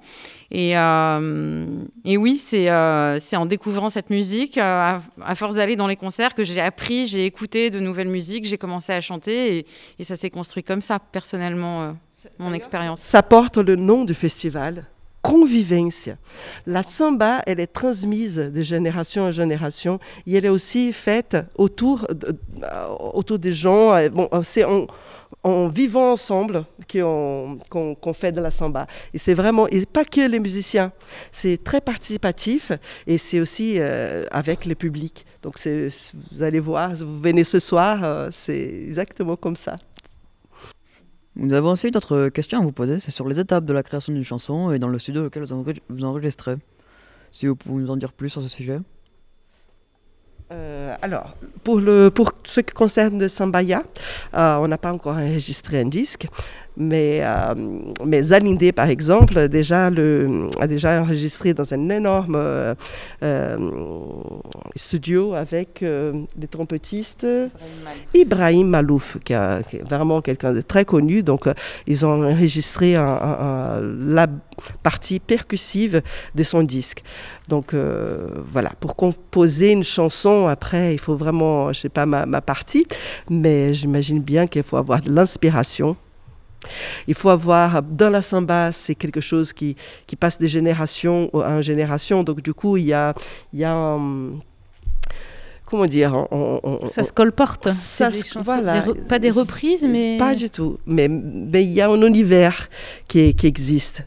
Et, et oui, c'est en découvrant cette musique, à, force d'aller dans les concerts, que j'ai appris, j'ai écouté de nouvelles musiques, j'ai commencé à chanter et, et ça s'est construit comme ça, personnellement, mon expérience. Ça porte le nom du festival, convivência. La samba, elle est transmise de génération en génération et elle est aussi faite autour, euh, autour des gens. Euh, bon, euh, c'est en, vivant ensemble qu'on fait de la samba. Et c'est vraiment, et pas que les musiciens, c'est très participatif et c'est aussi avec le public. Donc vous allez voir, vous venez ce soir, c'est exactement comme ça. Nous avons aussi d'autres questions à vous poser. C'est sur les étapes de la création d'une chanson et dans le studio auquel vous enregistrez. Si vous pouvez nous en dire plus sur ce sujet. Euh, alors, pour, le, pour ce qui concerne Sambaya, euh, on n'a pas encore enregistré un disque, mais, euh, mais Zalindé, par exemple, déjà le, a déjà enregistré dans un énorme euh, euh, studio avec des trompettistes Ibrahim Malouf, qui, est vraiment quelqu'un de très connu. Donc, ils ont enregistré la partie percussive de son disque. Donc voilà, pour composer une chanson, après, il faut vraiment, je sais pas ma, ma partie, mais j'imagine bien qu'il faut avoir de l'inspiration il faut avoir, dans la samba, c'est quelque chose qui, qui passe de génération en génération. Donc, du coup, il y a, il y a comment dire Ça se colporte. Ça des chansons, pas des reprises, mais. Pas du tout. Mais il y a un univers qui, qui existe.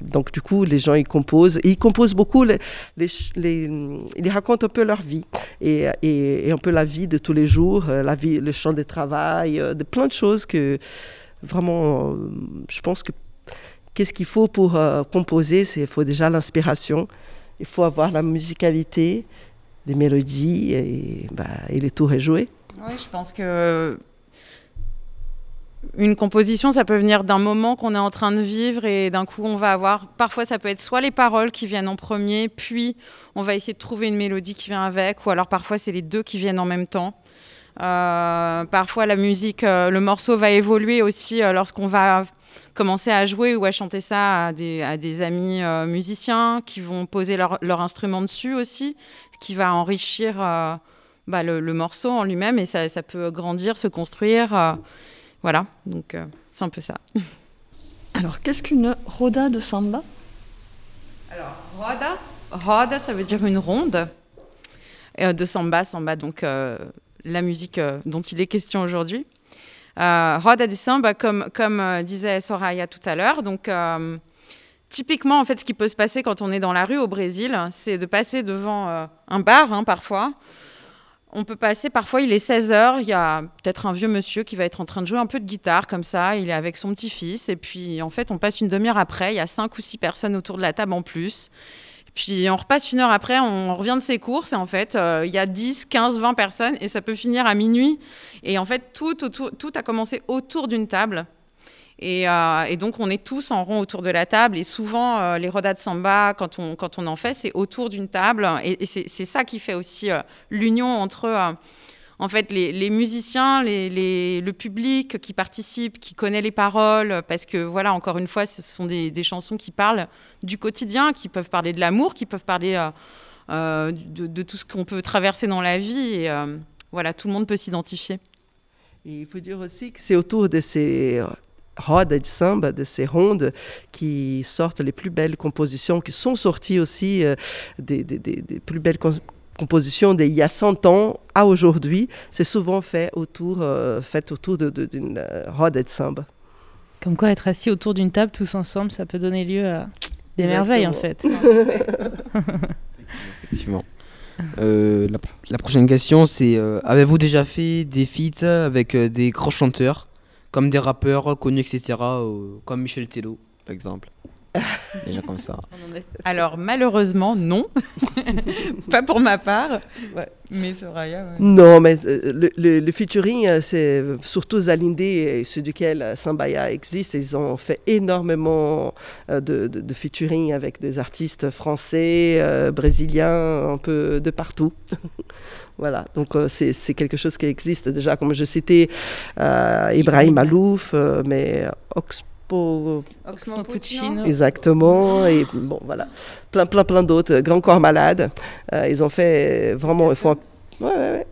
donc, du coup, les gens, ils composent. ils composent beaucoup. Les, les, ils racontent un peu leur vie. Et, et, un peu la vie de tous les jours, euh, la vie, le champ de travail, euh, de plein de choses que vraiment, euh, je pense que qu'est-ce qu'il faut pour euh, composer Il faut déjà l'inspiration, il faut avoir la musicalité, des mélodies, et, bah, et le tour est joué. Oui, je pense que une composition, ça peut venir d'un moment qu'on est en train de vivre et d'un coup, on va avoir. Parfois, ça peut être soit les paroles qui viennent en premier, puis on va essayer de trouver une mélodie qui vient avec, ou alors parfois, c'est les deux qui viennent en même temps. Euh, parfois, la musique, euh, le morceau va évoluer aussi euh, lorsqu'on va commencer à jouer ou à chanter ça à des, à des amis musiciens qui vont poser leur, leur, instrument dessus aussi, qui va enrichir bah, le, morceau en lui-même et ça, ça, peut grandir, se construire. voilà, donc c'est un peu ça. *laughs* Alors, qu'est-ce qu'une roda de samba? Alors, roda, roda, ça veut dire une ronde. de samba, samba, donc la musique euh, dont il est question aujourd'hui. Euh, Roda de Samba, comme, comme euh, disait Soraya tout à l'heure, donc typiquement, en fait, ce qui peut se passer quand on est dans la rue au Brésil, c'est de passer devant un bar, hein, parfois. On peut passer, parfois, il est 16 h il y a peut-être un vieux monsieur qui va être en train de jouer un peu de guitare, comme ça, il est avec son petit-fils, et puis, en fait, on passe une demi-heure après, il y a cinq ou six personnes autour de la table en plus. Puis on repasse une heure après, on revient de ses courses et en fait, euh, il y a 10, 15, 20 personnes et ça peut finir à minuit. Et en fait, tout, a commencé autour d'une table. Euh, et, donc, on est tous en rond autour de la table. Et souvent, euh, les rodas de samba, quand on, quand on en fait, c'est autour d'une table. Et c'est ça qui fait aussi l'union entre en fait, les, musiciens, le public qui participe, qui connaît les paroles, parce que voilà, encore une fois, ce sont des, chansons qui parlent du quotidien, qui peuvent parler de l'amour, qui peuvent parler euh, euh, de, tout ce qu'on peut traverser dans la vie. Et euh, voilà, tout le monde peut s'identifier. Il faut dire aussi que c'est autour de ces rodes de samba, de ces rondes, qui sortent les plus belles compositions, qui sont sorties aussi des, des, plus belles composition d'il y a 100 ans à aujourd'hui, c'est souvent fait autour, euh, fait autour d'une de, euh, robe de samba. Comme quoi, être assis autour d'une table tous ensemble, ça peut donner lieu à des merveilles en fait. *laughs* Effectivement. Euh, la, prochaine question, c'est avez-vous déjà fait des feats avec des grands chanteurs, comme des rappeurs connus, etc., comme Michel Tello, par exemple? *laughs* Déjà comme ça. Alors malheureusement, non. *laughs* pas pour ma part. Mais Soraya. Non, mais euh, le, featuring, euh, c'est surtout Zalindé, ceux duquel euh, Sambaya existe. Ils ont fait énormément de, de, featuring avec des artistes français, brésiliens, un peu de partout. *laughs* Voilà, donc c'est quelque chose qui existe déjà, comme je citais, Ibrahim Alouf, mais Oxford pour Oxmo Puccino. Exactement. Et bon, voilà. Plein, plein, plein d'autres. Grand Corps Malade. Euh, ils ont fait vraiment. Ils, font ouais, ouais,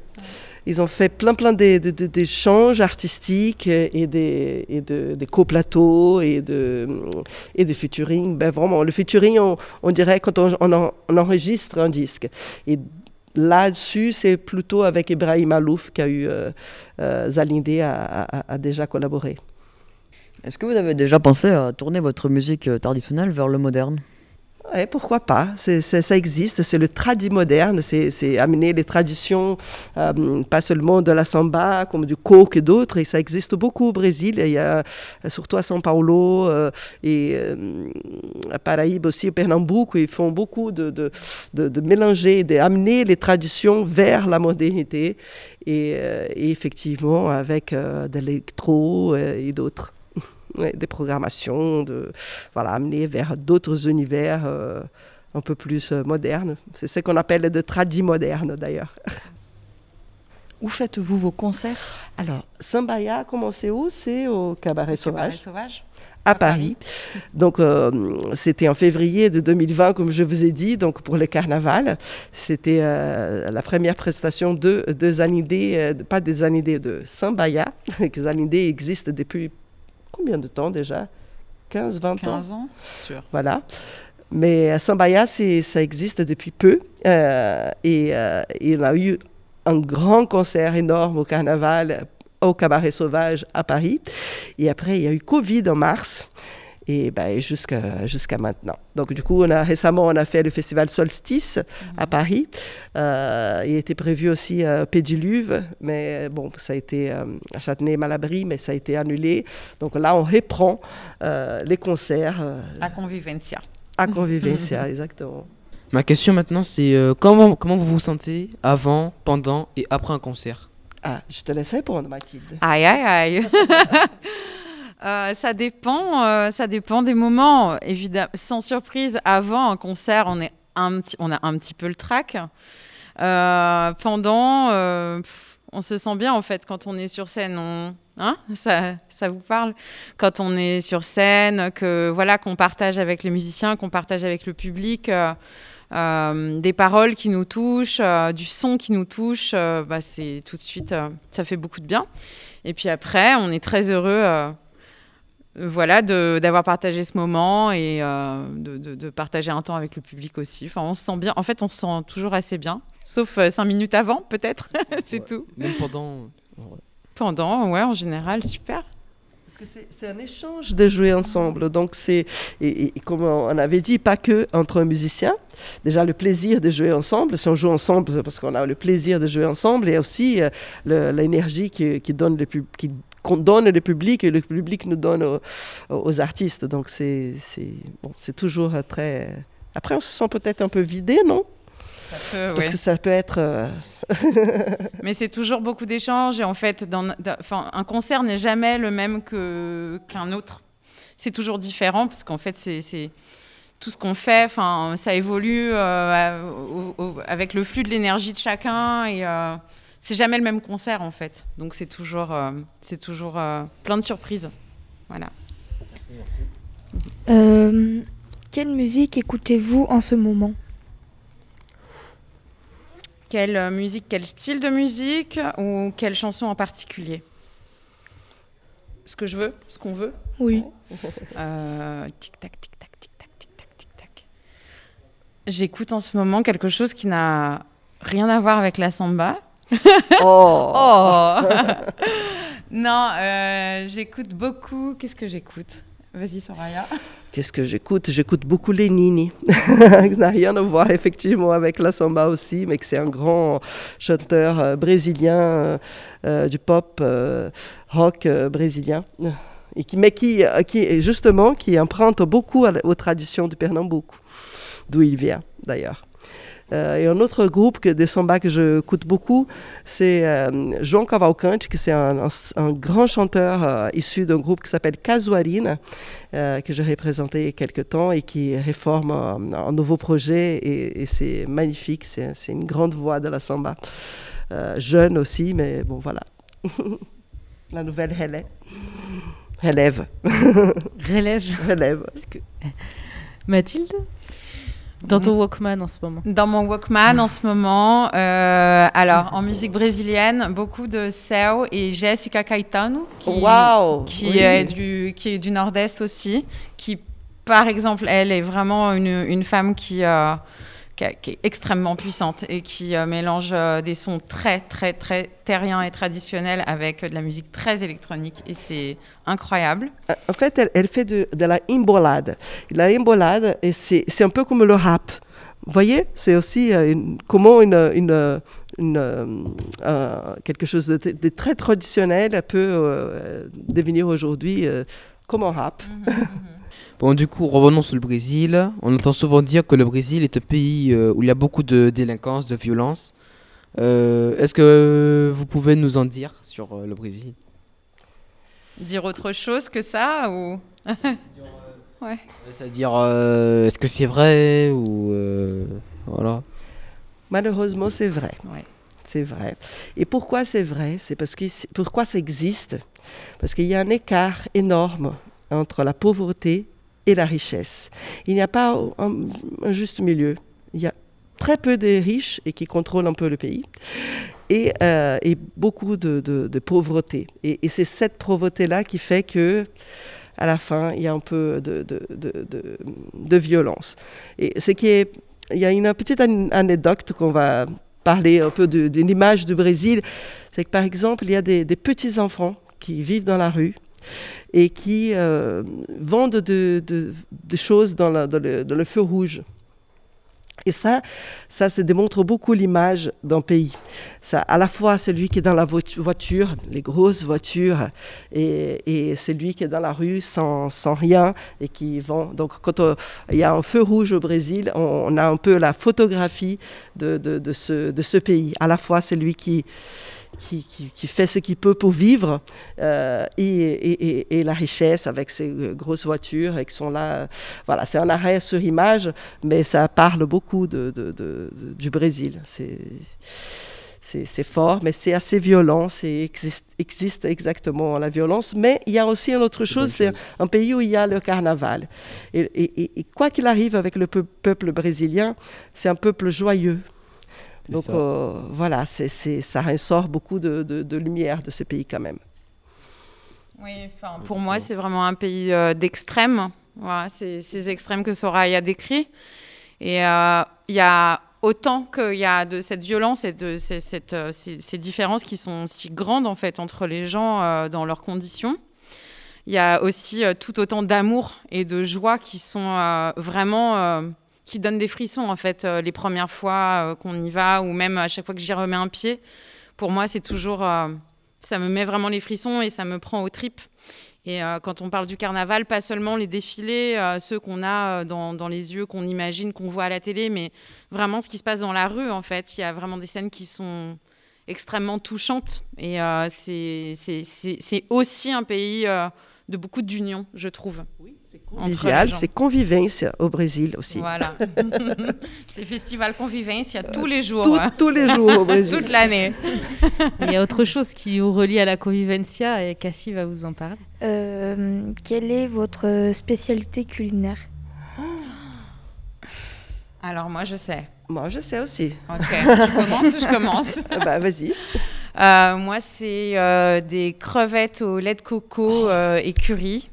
ils ont fait plein, plein d'échanges artistiques et des, et de, des coplateaux et de, et de featuring. Ben, vraiment, le featuring, on, dirait quand on, on, enregistre un disque. Et là-dessus, c'est plutôt avec Ibrahim Alouf qu'a eu euh, euh, Zalindé a déjà collaboré. Est-ce que vous avez déjà pensé à tourner votre musique euh, traditionnelle vers le moderne? Ouais, pourquoi pas? Ça existe, c'est le tradit moderne, c'est amener les traditions, euh, pas seulement de la samba, comme du coke et d'autres, et ça existe beaucoup au Brésil, il y a, surtout à São Paulo euh, et à Paraíba aussi, au Pernambuco, ils font beaucoup de, de, de, mélanger, d'amener les traditions vers la modernité, et, et effectivement avec de l'électro et d'autres des programmations, de voilà, amener vers d'autres univers euh, un peu plus euh, modernes. C'est ce qu'on appelle de tradis modernes d'ailleurs. *laughs* Où faites-vous vos concerts? Alors, Sambaya a commencé où? C'est au Cabaret Sauvage. Cabaret Sauvage à Paris. Donc, euh, c'était en février de 2020, comme je vous ai dit, donc pour le carnaval. C'était la première prestation de, de Zanidé, pas des Zanidé, de Sambaya. *laughs* Zanidé existe depuis combien de temps déjà? 15, 20 ans? 15 ans, sûr. Voilà. Mais à Sambaya, ça existe depuis peu. Euh, et euh, il a eu un grand concert énorme au carnaval au Cabaret Sauvage à Paris. Et après, il y a eu Covid en mars et ben, jusqu'à jusqu'à maintenant. Donc du coup, on a, récemment, on a fait le festival Solstice à mhm. Paris. Euh, il était prévu aussi euh, Pédiluve, mais bon, ça a été euh, à Châtenay-Malabry, mais ça a été annulé. Donc là, on reprend euh, les concerts. à Convivencia. À Convivencia, *laughs* exactement. Ma question maintenant, c'est comment, comment vous vous sentez avant, pendant et après un concert? Ah, je te laisse répondre, Mathilde. Aïe, aïe, aïe. *laughs* Euh, ça dépend, euh, ça dépend des moments. Évidemment, sans surprise, avant un concert, on est on a un petit peu le trac. Euh, pendant, on se sent bien en fait quand on est sur scène. Hein ça, ça vous parle? Quand on est sur scène, que voilà, qu'on partage avec les musiciens, qu'on partage avec le public. des paroles qui nous touchent, du son qui nous touche, bah, c'est tout de suite, ça fait beaucoup de bien. Et puis après, on est très heureux voilà, d'avoir partagé ce moment et euh, de, partager un temps avec le public aussi. Enfin, on se sent bien. En fait, on se sent toujours assez bien, sauf euh, cinq minutes avant, peut-être. *laughs* c'est tout. Même pendant. Pendant, ouais, en général, super. Parce que c'est un échange de jouer ensemble. Donc, c'est, et, comme on avait dit, pas que entre musiciens. Déjà, le plaisir de jouer ensemble. Si on joue ensemble, parce qu'on a le plaisir de jouer ensemble, et aussi euh, l'énergie qui, donne le, qui qu'on donne au public et le public nous donne aux, artistes. Donc c'est bon, toujours très... Après, on se sent peut-être un peu vidé, non? Parce que ça peut être... Euh, *laughs* Mais c'est toujours beaucoup d'échanges et en fait, dans, un concert n'est jamais le même qu'un autre. C'est toujours différent parce qu'en fait, c'est tout ce qu'on fait, enfin, ça évolue euh, avec le flux de l'énergie de chacun et euh, c'est jamais le même concert en fait. Donc c'est toujours, euh, c'est toujours euh, plein de surprises. Voilà. Merci, merci. Euh, quelle musique écoutez-vous en ce moment? Quelle musique, quel style de musique ou quelle chanson en particulier? Ce que je veux, ce qu'on veut? Oui. tic tac, tic tac, tic tac, tic tac, tic tac. J'écoute en ce moment quelque chose qui n'a rien à voir avec la samba, oh, *laughs* oh. *laughs* Non, euh, j'écoute beaucoup. Qu'est-ce que j'écoute? Vas-y, Soraya. Qu'est-ce que j'écoute? J'écoute beaucoup Lenini. *laughs* Ça n'a rien à voir effectivement avec la samba aussi, mais que c'est un grand chanteur euh, brésilien euh, du pop rock brésilien. Et qui, mais qui, qui, justement, qui emprunte beaucoup aux traditions du Pernambouc, d'où il vient d'ailleurs. Euh, et un autre groupe que, de samba que j'écoute beaucoup, c'est euh, João Cavalcante, qui c'est un, grand chanteur euh, issu d'un groupe qui s'appelle Casuarina, que j'ai représenté il y a quelques temps et qui réforme un, nouveau projet. Et, c'est magnifique, c'est une grande voix de la samba. jeune aussi, mais bon, voilà. *laughs* la nouvelle *laughs* relève. Relève. Relève. Relève. Que... Mathilde? Dans ton Walkman en ce moment. Dans mon Walkman en ce moment, euh, alors en musique brésilienne, beaucoup de Céu et Jessica Caetano, qui, qui, est, du, qui est du Nord-Est aussi, qui par exemple, elle est vraiment une, une femme qui, euh, qui, est extrêmement puissante et qui mélange des sons très, très, très terriens et traditionnels avec de la musique très électronique. Et c'est incroyable. En fait, elle, fait de, la imbolade. La imbolade, c'est un peu comme le rap. Vous voyez, c'est aussi comment une, quelque chose de, très traditionnel peut devenir aujourd'hui comme un rap. Mhm, mhm. Bon, du coup, revenons sur le Brésil. On entend souvent dire que le Brésil est un pays euh, où il y a beaucoup de délinquance, de violence. Euh, est-ce que vous pouvez nous en dire sur euh, le Brésil? Dire autre chose que ça ou? *laughs* Ouais. C'est-à-dire, est-ce que c'est vrai ou voilà Malheureusement, c'est vrai. C'est vrai. Et pourquoi c'est vrai? C'est parce que pourquoi ça existe? Parce qu'il y a un écart énorme entre la pauvreté et la richesse. Il n'y a pas un, juste milieu. Il y a très peu de riches et qui contrôlent un peu le pays et, euh, beaucoup de, pauvreté. Et, c'est cette pauvreté-là qui fait que à la fin, il y a un peu de, violence. Et ce qui est, il y a une petite anecdote qu'on va parler un peu d'une image du Brésil, c'est que par exemple, il y a des petits enfants qui vivent dans la rue et qui euh, vendent des de, choses dans, le, feu rouge. Et ça, ça, ça démontre beaucoup l'image d'un pays. À la fois celui qui est dans la voiture, les grosses voitures, et, et celui qui est dans la rue sans, rien et qui vend. Donc, quand il y a un feu rouge au Brésil, on, a un peu la photographie de, ce, de ce pays. À la fois celui qui, qui, fait ce qu'il peut pour vivre euh, et, la richesse avec ses euh, grosses voitures et qui sont là. Voilà, c'est un arrêt sur image, mais ça parle beaucoup de, du Brésil. C'est c'est fort, mais c'est assez violent, c'est existe, existe, exactement la violence. Mais il y a aussi une autre chose, c'est un pays où il y a le carnaval. Et, quoi qu'il arrive avec le peuple brésilien, c'est un peuple joyeux. Donc euh, voilà, c'est, ça ressort beaucoup de, de, lumière de ces pays quand même. Oui, pour moi, c'est vraiment un pays euh, d'extrêmes. Voilà, c'est ces extrêmes que Soraya décrit. Et euh, il y a autant qu'il y a de cette violence et de ces, cette, ces, différences qui sont si grandes en fait entre les gens dans leurs conditions. Il y a aussi tout autant d'amour et de joie qui sont vraiment qui donne des frissons en fait euh, les premières fois euh, qu'on y va ou même à chaque fois que j'y remets un pied. Pour moi, c'est toujours euh, ça me met vraiment les frissons et ça me prend aux tripes. Et quand on parle du carnaval, pas seulement les défilés, ceux qu'on a dans, les yeux, qu'on imagine, qu'on voit à la télé, mais vraiment ce qui se passe dans la rue, en fait. Il y a vraiment des scènes qui sont extrêmement touchantes. Et c'est aussi un pays de beaucoup d'union, je trouve. Oui. Convivial, c'est convivence au Brésil aussi. Voilà. *laughs* c'est festival convivence, il y a tous les jours. tous les jours au Brésil. Toute l'année. il y a autre chose qui vous relie à la convivencia et Cassie va vous en parler. Euh, quelle est votre spécialité culinaire? *gasps* Alors moi je sais. Moi je sais aussi. Ok, *laughs* je commence ou je commence Bah vas-y. Euh, moi c'est euh, des crevettes au lait de coco et curry.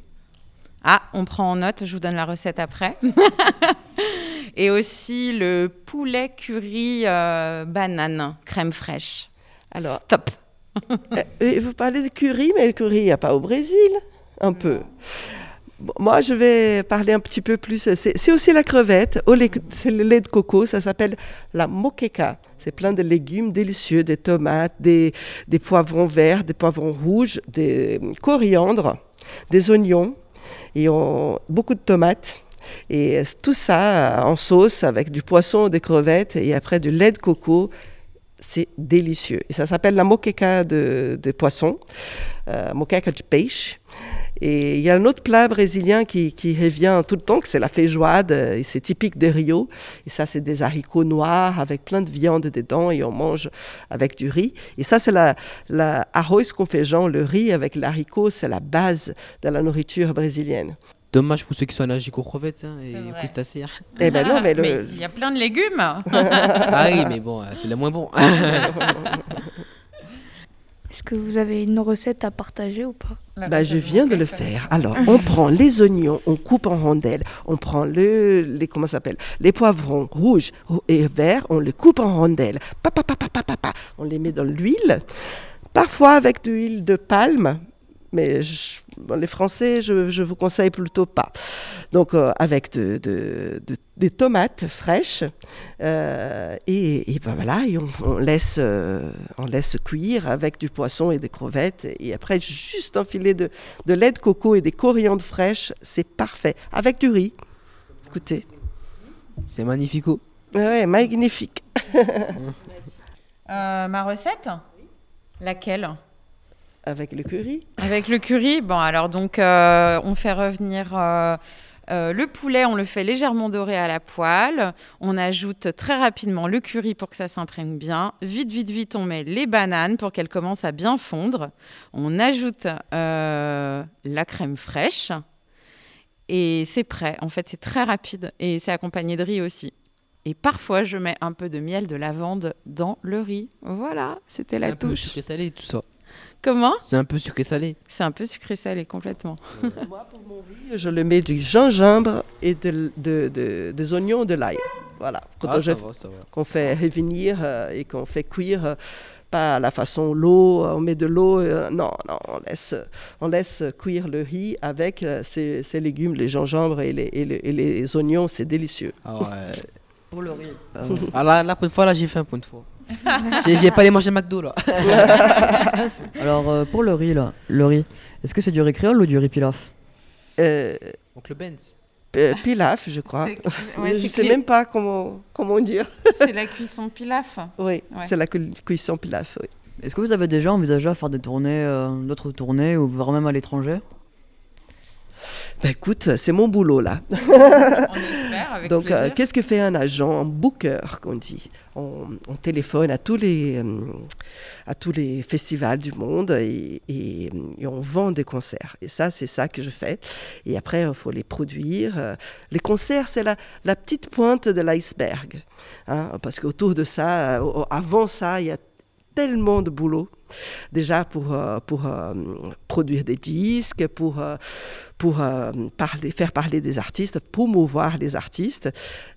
Ah, on prend en note, je vous donne la recette après. *laughs* et aussi le poulet curry euh, banane, crème fraîche. Alors, stop. Euh, vous parlez de curry, mais le curry, il n'y a pas au Brésil Un peu. moi, je vais parler un petit peu plus. C'est aussi la crevette, au lait, le lait de coco, ça s'appelle la moqueca. C'est plein de légumes délicieux, des tomates, des, des poivrons verts, des poivrons rouges, des coriandres, des oignons, et beaucoup de tomates. Et tout ça en sauce avec du poisson, des crevettes et après du lait de coco. C'est délicieux. Et ça s'appelle la moqueca de, poisson, euh, moqueca de pêche. Et il y a un autre plat brésilien qui, revient tout le temps, c'est la feijoada, et c'est typique des Rio. Et ça, c'est des haricots noirs avec plein de viande dedans, et on mange avec du riz. Et ça, c'est la, la arroz con feijão, le riz avec l'haricot, c'est la base de la nourriture brésilienne. Dommage pour ceux qui sont allergiques aux crevettes hein, et aux crustacés. Eh ben non, *laughs* mais il y a plein de légumes. ah oui, mais bon, c'est le moins bon. *laughs* *laughs* Est-ce que vous avez une recette à partager ou pas bah, Je viens de le faire. Alors, *laughs* on prend les oignons, on coupe en rondelles. On prend le, les, comment s'appelle les poivrons rouges et verts, on les coupe en rondelles. Pa, pa, pa, on les met dans l'huile. Parfois avec de l'huile de palme, mais les Français, je, je, vous conseille plutôt pas. Donc euh, avec de, des tomates fraîches euh, et, ben voilà, on, laisse euh, on laisse cuire avec du poisson et des crevettes et après juste un filet de, de lait de coco et des coriandres fraîches, c'est parfait avec du riz. Écoutez, c'est magnifique. Ouais, magnifique. *laughs* ma recette? Laquelle? Avec le curry Avec le curry, bon alors donc euh, on fait revenir euh, euh, le poulet, on le fait légèrement doré à la poêle. On ajoute très rapidement le curry pour que ça s'imprègne bien. Vite, vite, vite, on met les bananes pour qu'elles commencent à bien fondre. On ajoute la crème fraîche et c'est prêt. En fait, c'est très rapide et c'est accompagné de riz aussi. Et parfois, je mets un peu de miel de lavande dans le riz. Voilà, c'était la touche. C'est salé tout ça. Comment C'est un peu sucré-salé. C'est un peu sucré-salé, complètement. Moi, pour mon riz, je le mets du gingembre et de, des oignons de l'ail. Voilà. Quand ah, Qu'on fait revenir euh, et qu'on fait cuire, euh, pas à la façon l'eau, on met de l'eau. Euh, non, non, on laisse, on laisse cuire le riz avec ces, légumes, les gingembre et les, et les, oignons, c'est délicieux. Ah ouais. *laughs* pour le riz. ah là, la fois, là, j'ai fait un point de fois. *laughs* J'ai pas les manger McDo là. *laughs* Alors euh, pour le riz là, le riz, est-ce que c'est du riz créole ou du riz pilaf euh, Donc le Benz. pilaf, je crois. je ne sais même pas comment, comment dire. c'est la cuisson pilaf. Oui, c'est la cuisson pilaf. Oui. Est-ce que vous avez déjà envisagé à faire des tournées, euh, d'autres tournées, ou voire même à l'étranger? Ben écoute, c'est mon boulot là. *laughs* Avec Donc, euh, qu'est-ce que fait un agent, un booker, qu'on dit on, téléphone à tous, les, euh, à tous les festivals du monde et, et, on vend des concerts. Et ça, c'est ça que je fais. Et après, il faut les produire. Les concerts, c'est la, la petite pointe de l'iceberg. Hein, parce qu'autour de ça, euh, avant ça, il y a tellement de boulot déjà pour, pour produire des disques, pour, pour euh, faire parler des artistes, promouvoir les artistes,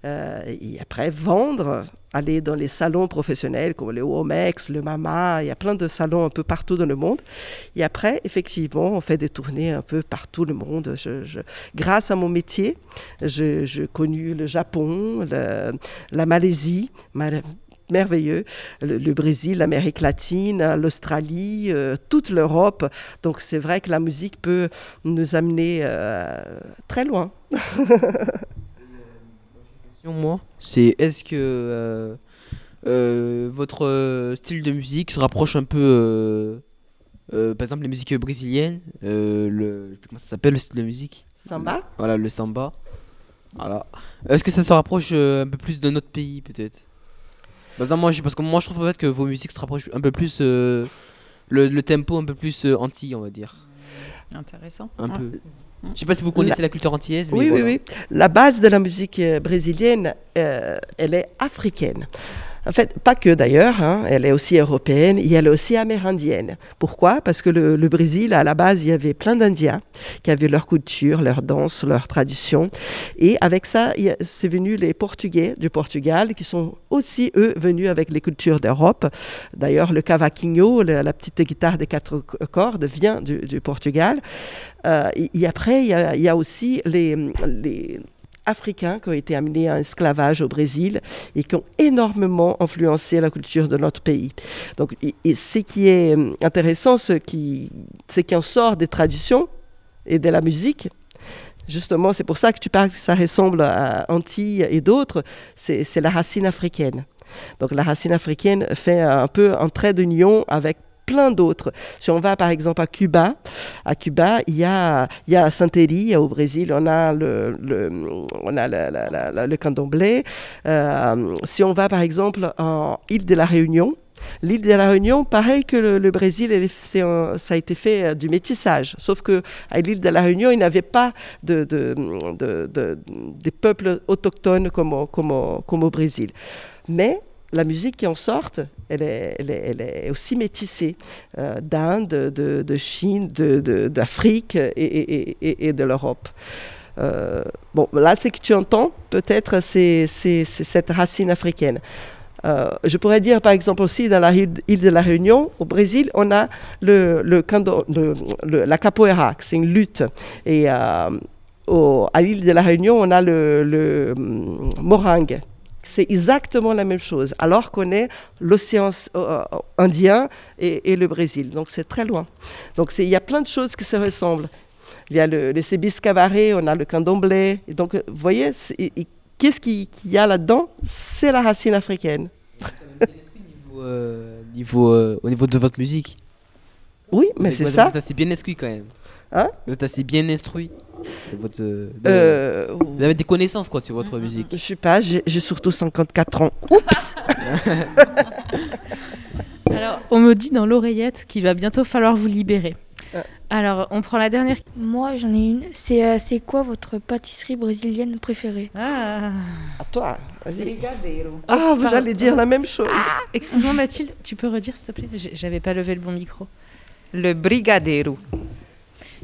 euh, et après vendre, aller dans les salons professionnels comme le Womex, le Mama, il y a plein de salons un peu partout dans le monde. Et après, effectivement, on fait des tournées un peu partout le monde. Grâce à mon métier, j'ai connu le Japon, la Malaisie, merveilleux. Le, Brésil, l'Amérique latine, l'Australie, euh, toute l'Europe. Donc c'est vrai que la musique peut nous amener euh, très loin. *laughs* moi, c'est est-ce que euh, votre style de musique se rapproche un peu, par exemple, les musiques brésiliennes, le, comment ça s'appelle le style de musique? Samba. Voilà, le samba. Voilà. Est-ce que ça se rapproche un peu plus de notre pays, peut-être? Bah, moi, je, parce que moi, je trouve en fait que vos musiques se rapprochent un peu plus. Euh, le, tempo un peu plus euh, anti, on va dire. Intéressant. Un peu. Je sais pas si vous connaissez la, culture antillaise, mais oui, oui, oui. La base de la musique euh, brésilienne, elle est africaine. En fait, pas que d'ailleurs, hein. elle est aussi européenne et elle est aussi amérindienne. Pourquoi? Parce que le, Brésil, à la base, il y avait plein d'Indiens qui avaient leur culture, leur danse, leur tradition. Et avec ça, c'est venu les Portugais du Portugal qui sont aussi, eux, venus avec les cultures d'Europe. D'ailleurs, le cavaquinho, la, petite guitare des quatre cordes, vient du, Portugal. Euh, et, après, il y, a, aussi les africains qui ont été amenés à esclavage au Brésil et qui ont énormément influencé la culture de notre pays. Donc, ce qui est euh, intéressant, ce qui, c'est en sort des traditions et de la musique. Justement, c'est pour ça que tu parles que ça ressemble à Antilles et d'autres, c'est la racine africaine. Donc la racine africaine fait un peu un trait d'union avec plein d'autres. Si on va par exemple à Cuba, à Cuba, il y a, il y a au Brésil, on a le, le on a le, le candomblé. Euh, si on va par exemple en île de la Réunion, L'île de la Réunion, pareil que le, Brésil, ça a été fait euh, du métissage. Sauf que à l'île de la Réunion, il n'y avait pas de, de, de, des peuples autochtones comme, comme, comme au Brésil. Mais la musique qui en sort, elle est, aussi métissée euh, d'Inde, de, Chine, d'Afrique et, de l'Europe. Euh, bon, là, ce que tu entends, peut-être, c'est cette racine africaine. Euh, je pourrais dire, par exemple, aussi dans l'île de la Réunion, au Brésil, on a la capoeira, c'est une lutte. Et à l'île de la Réunion, on a le, le morangue. C'est exactement la même chose, alors qu'on est l'océan euh, Indien et, et, le Brésil. Donc c'est très loin. Donc il y a plein de choses qui se ressemblent. Il y a le, les cabaret, on a le candomblé. Et donc, vous voyez, qu'est-ce qu'il y a là-dedans? C'est la racine africaine. Euh, niveau, euh, au niveau de votre musique? Oui, mais c'est ça. Assez bien instruit quand même. Hein vous êtes assez bien instruit. votre, euh, vous avez des connaissances quoi sur votre musique Je sais pas, j'ai surtout 54 ans. Oups *laughs* *laughs* Alors, on me dit dans l'oreillette qu'il va bientôt falloir vous libérer. Alors, on prend la dernière. Moi, j'en ai une. C'est euh, quoi votre pâtisserie brésilienne préférée? Ah. À toi, vas-y. Ah, vous allez dire la même chose. Ah, Excuse-moi, Mathilde, tu peux redire, s'il te plaît? J'avais pas levé le bon micro. Le brigadeiro.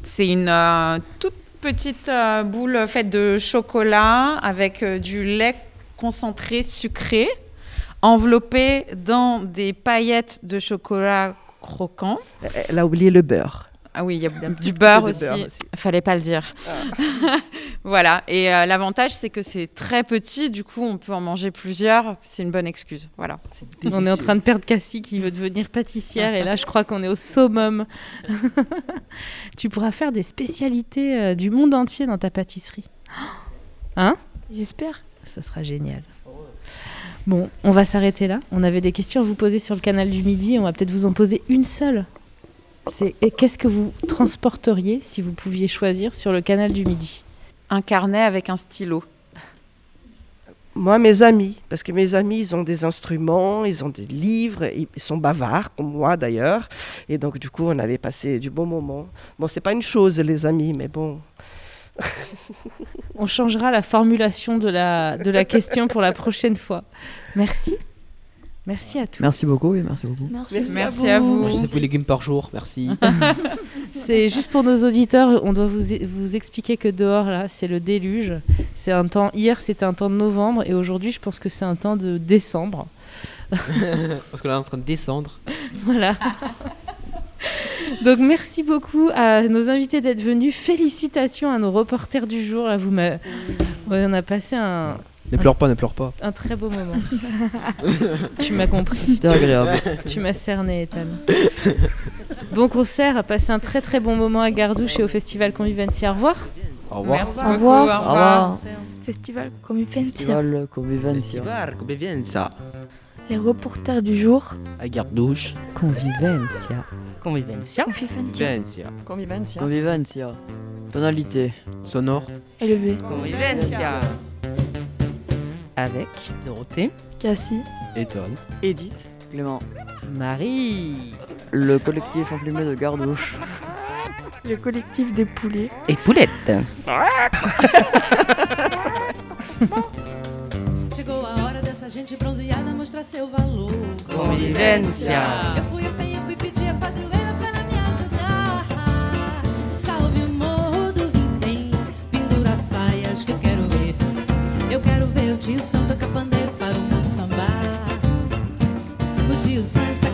C'est une euh, toute petite euh, boule faite de chocolat avec du lait concentré sucré, enveloppé dans des paillettes de chocolat croquant. Elle a oublié le beurre. Ah oui, il y a, du beurre aussi. Il Fallait pas le dire. Ah. *laughs* voilà. Et euh, l'avantage, c'est que c'est très petit. Du coup, on peut en manger plusieurs. C'est une bonne excuse. Voilà. on est en train de perdre Cassie qui veut devenir pâtissière. et là, je crois qu'on est au summum. *laughs* tu pourras faire des spécialités euh, du monde entier dans ta pâtisserie. *gasps* Hein? J'espère. Ça sera génial. Bon, on va s'arrêter là. On avait des questions à vous poser sur le canal du Midi. On va peut-être vous en poser une seule c'est qu'est-ce que vous transporteriez si vous pouviez choisir sur le canal du Midi? Un carnet avec un stylo. Moi, mes amis, parce que mes amis, ils ont des instruments, ils ont des livres, ils sont bavards, comme moi d'ailleurs. Et donc, du coup, on allait passer du bon moment. Bon, c'est pas une chose, les amis, mais bon. *laughs* on changera la formulation de la, de la question pour la prochaine fois. Merci. Merci à tous. Merci beaucoup, oui, merci beaucoup. Merci, à vous. Merci vous. légumes par jour, merci. *laughs* c'est juste pour nos auditeurs, on doit vous, vous expliquer que dehors, là, c'est le déluge. C'est un temps, hier, c'était un temps de novembre, et aujourd'hui, je pense que c'est un temps de décembre. *laughs* Parce qu'on est en train de descendre. *laughs* voilà. Donc merci beaucoup à nos invités d'être venus. Félicitations à nos reporters du jour. Là, vous on a passé un, ne pleure pas, ne pleure pas. Un très beau moment. *laughs* tu m'as compris. C'était agréable. Tu m'as cerné, Ethan. bon concert, passé un très très bon moment à Gardouche et au Festival Convivencia. Au revoir. Au revoir. Merci au revoir. Au revoir. Festival Convivencia. Festival Convivencia. Festival Convivencia. Les reporters du jour. À Gardouche. Convivencia. Convivencia. Convivencia. Convivencia. Convivencia. Tonalité. Sonore. Élevé. Convivencia avec Dorothée, Cassie, Eton, Edith, Clément, Marie, le collectif emplumé de Gardouche, le collectif des poulets et poulettes. *laughs* Chegou a hora dessa gente bronzeada mostrar seu valor. Convivência. Eu fui a pé, eu fui pedir a padroeira o tio Santa Capandeiro para o mundo sambar. O tio Sam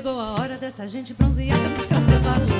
Chegou a hora dessa gente bronzeada mostrar seu valor.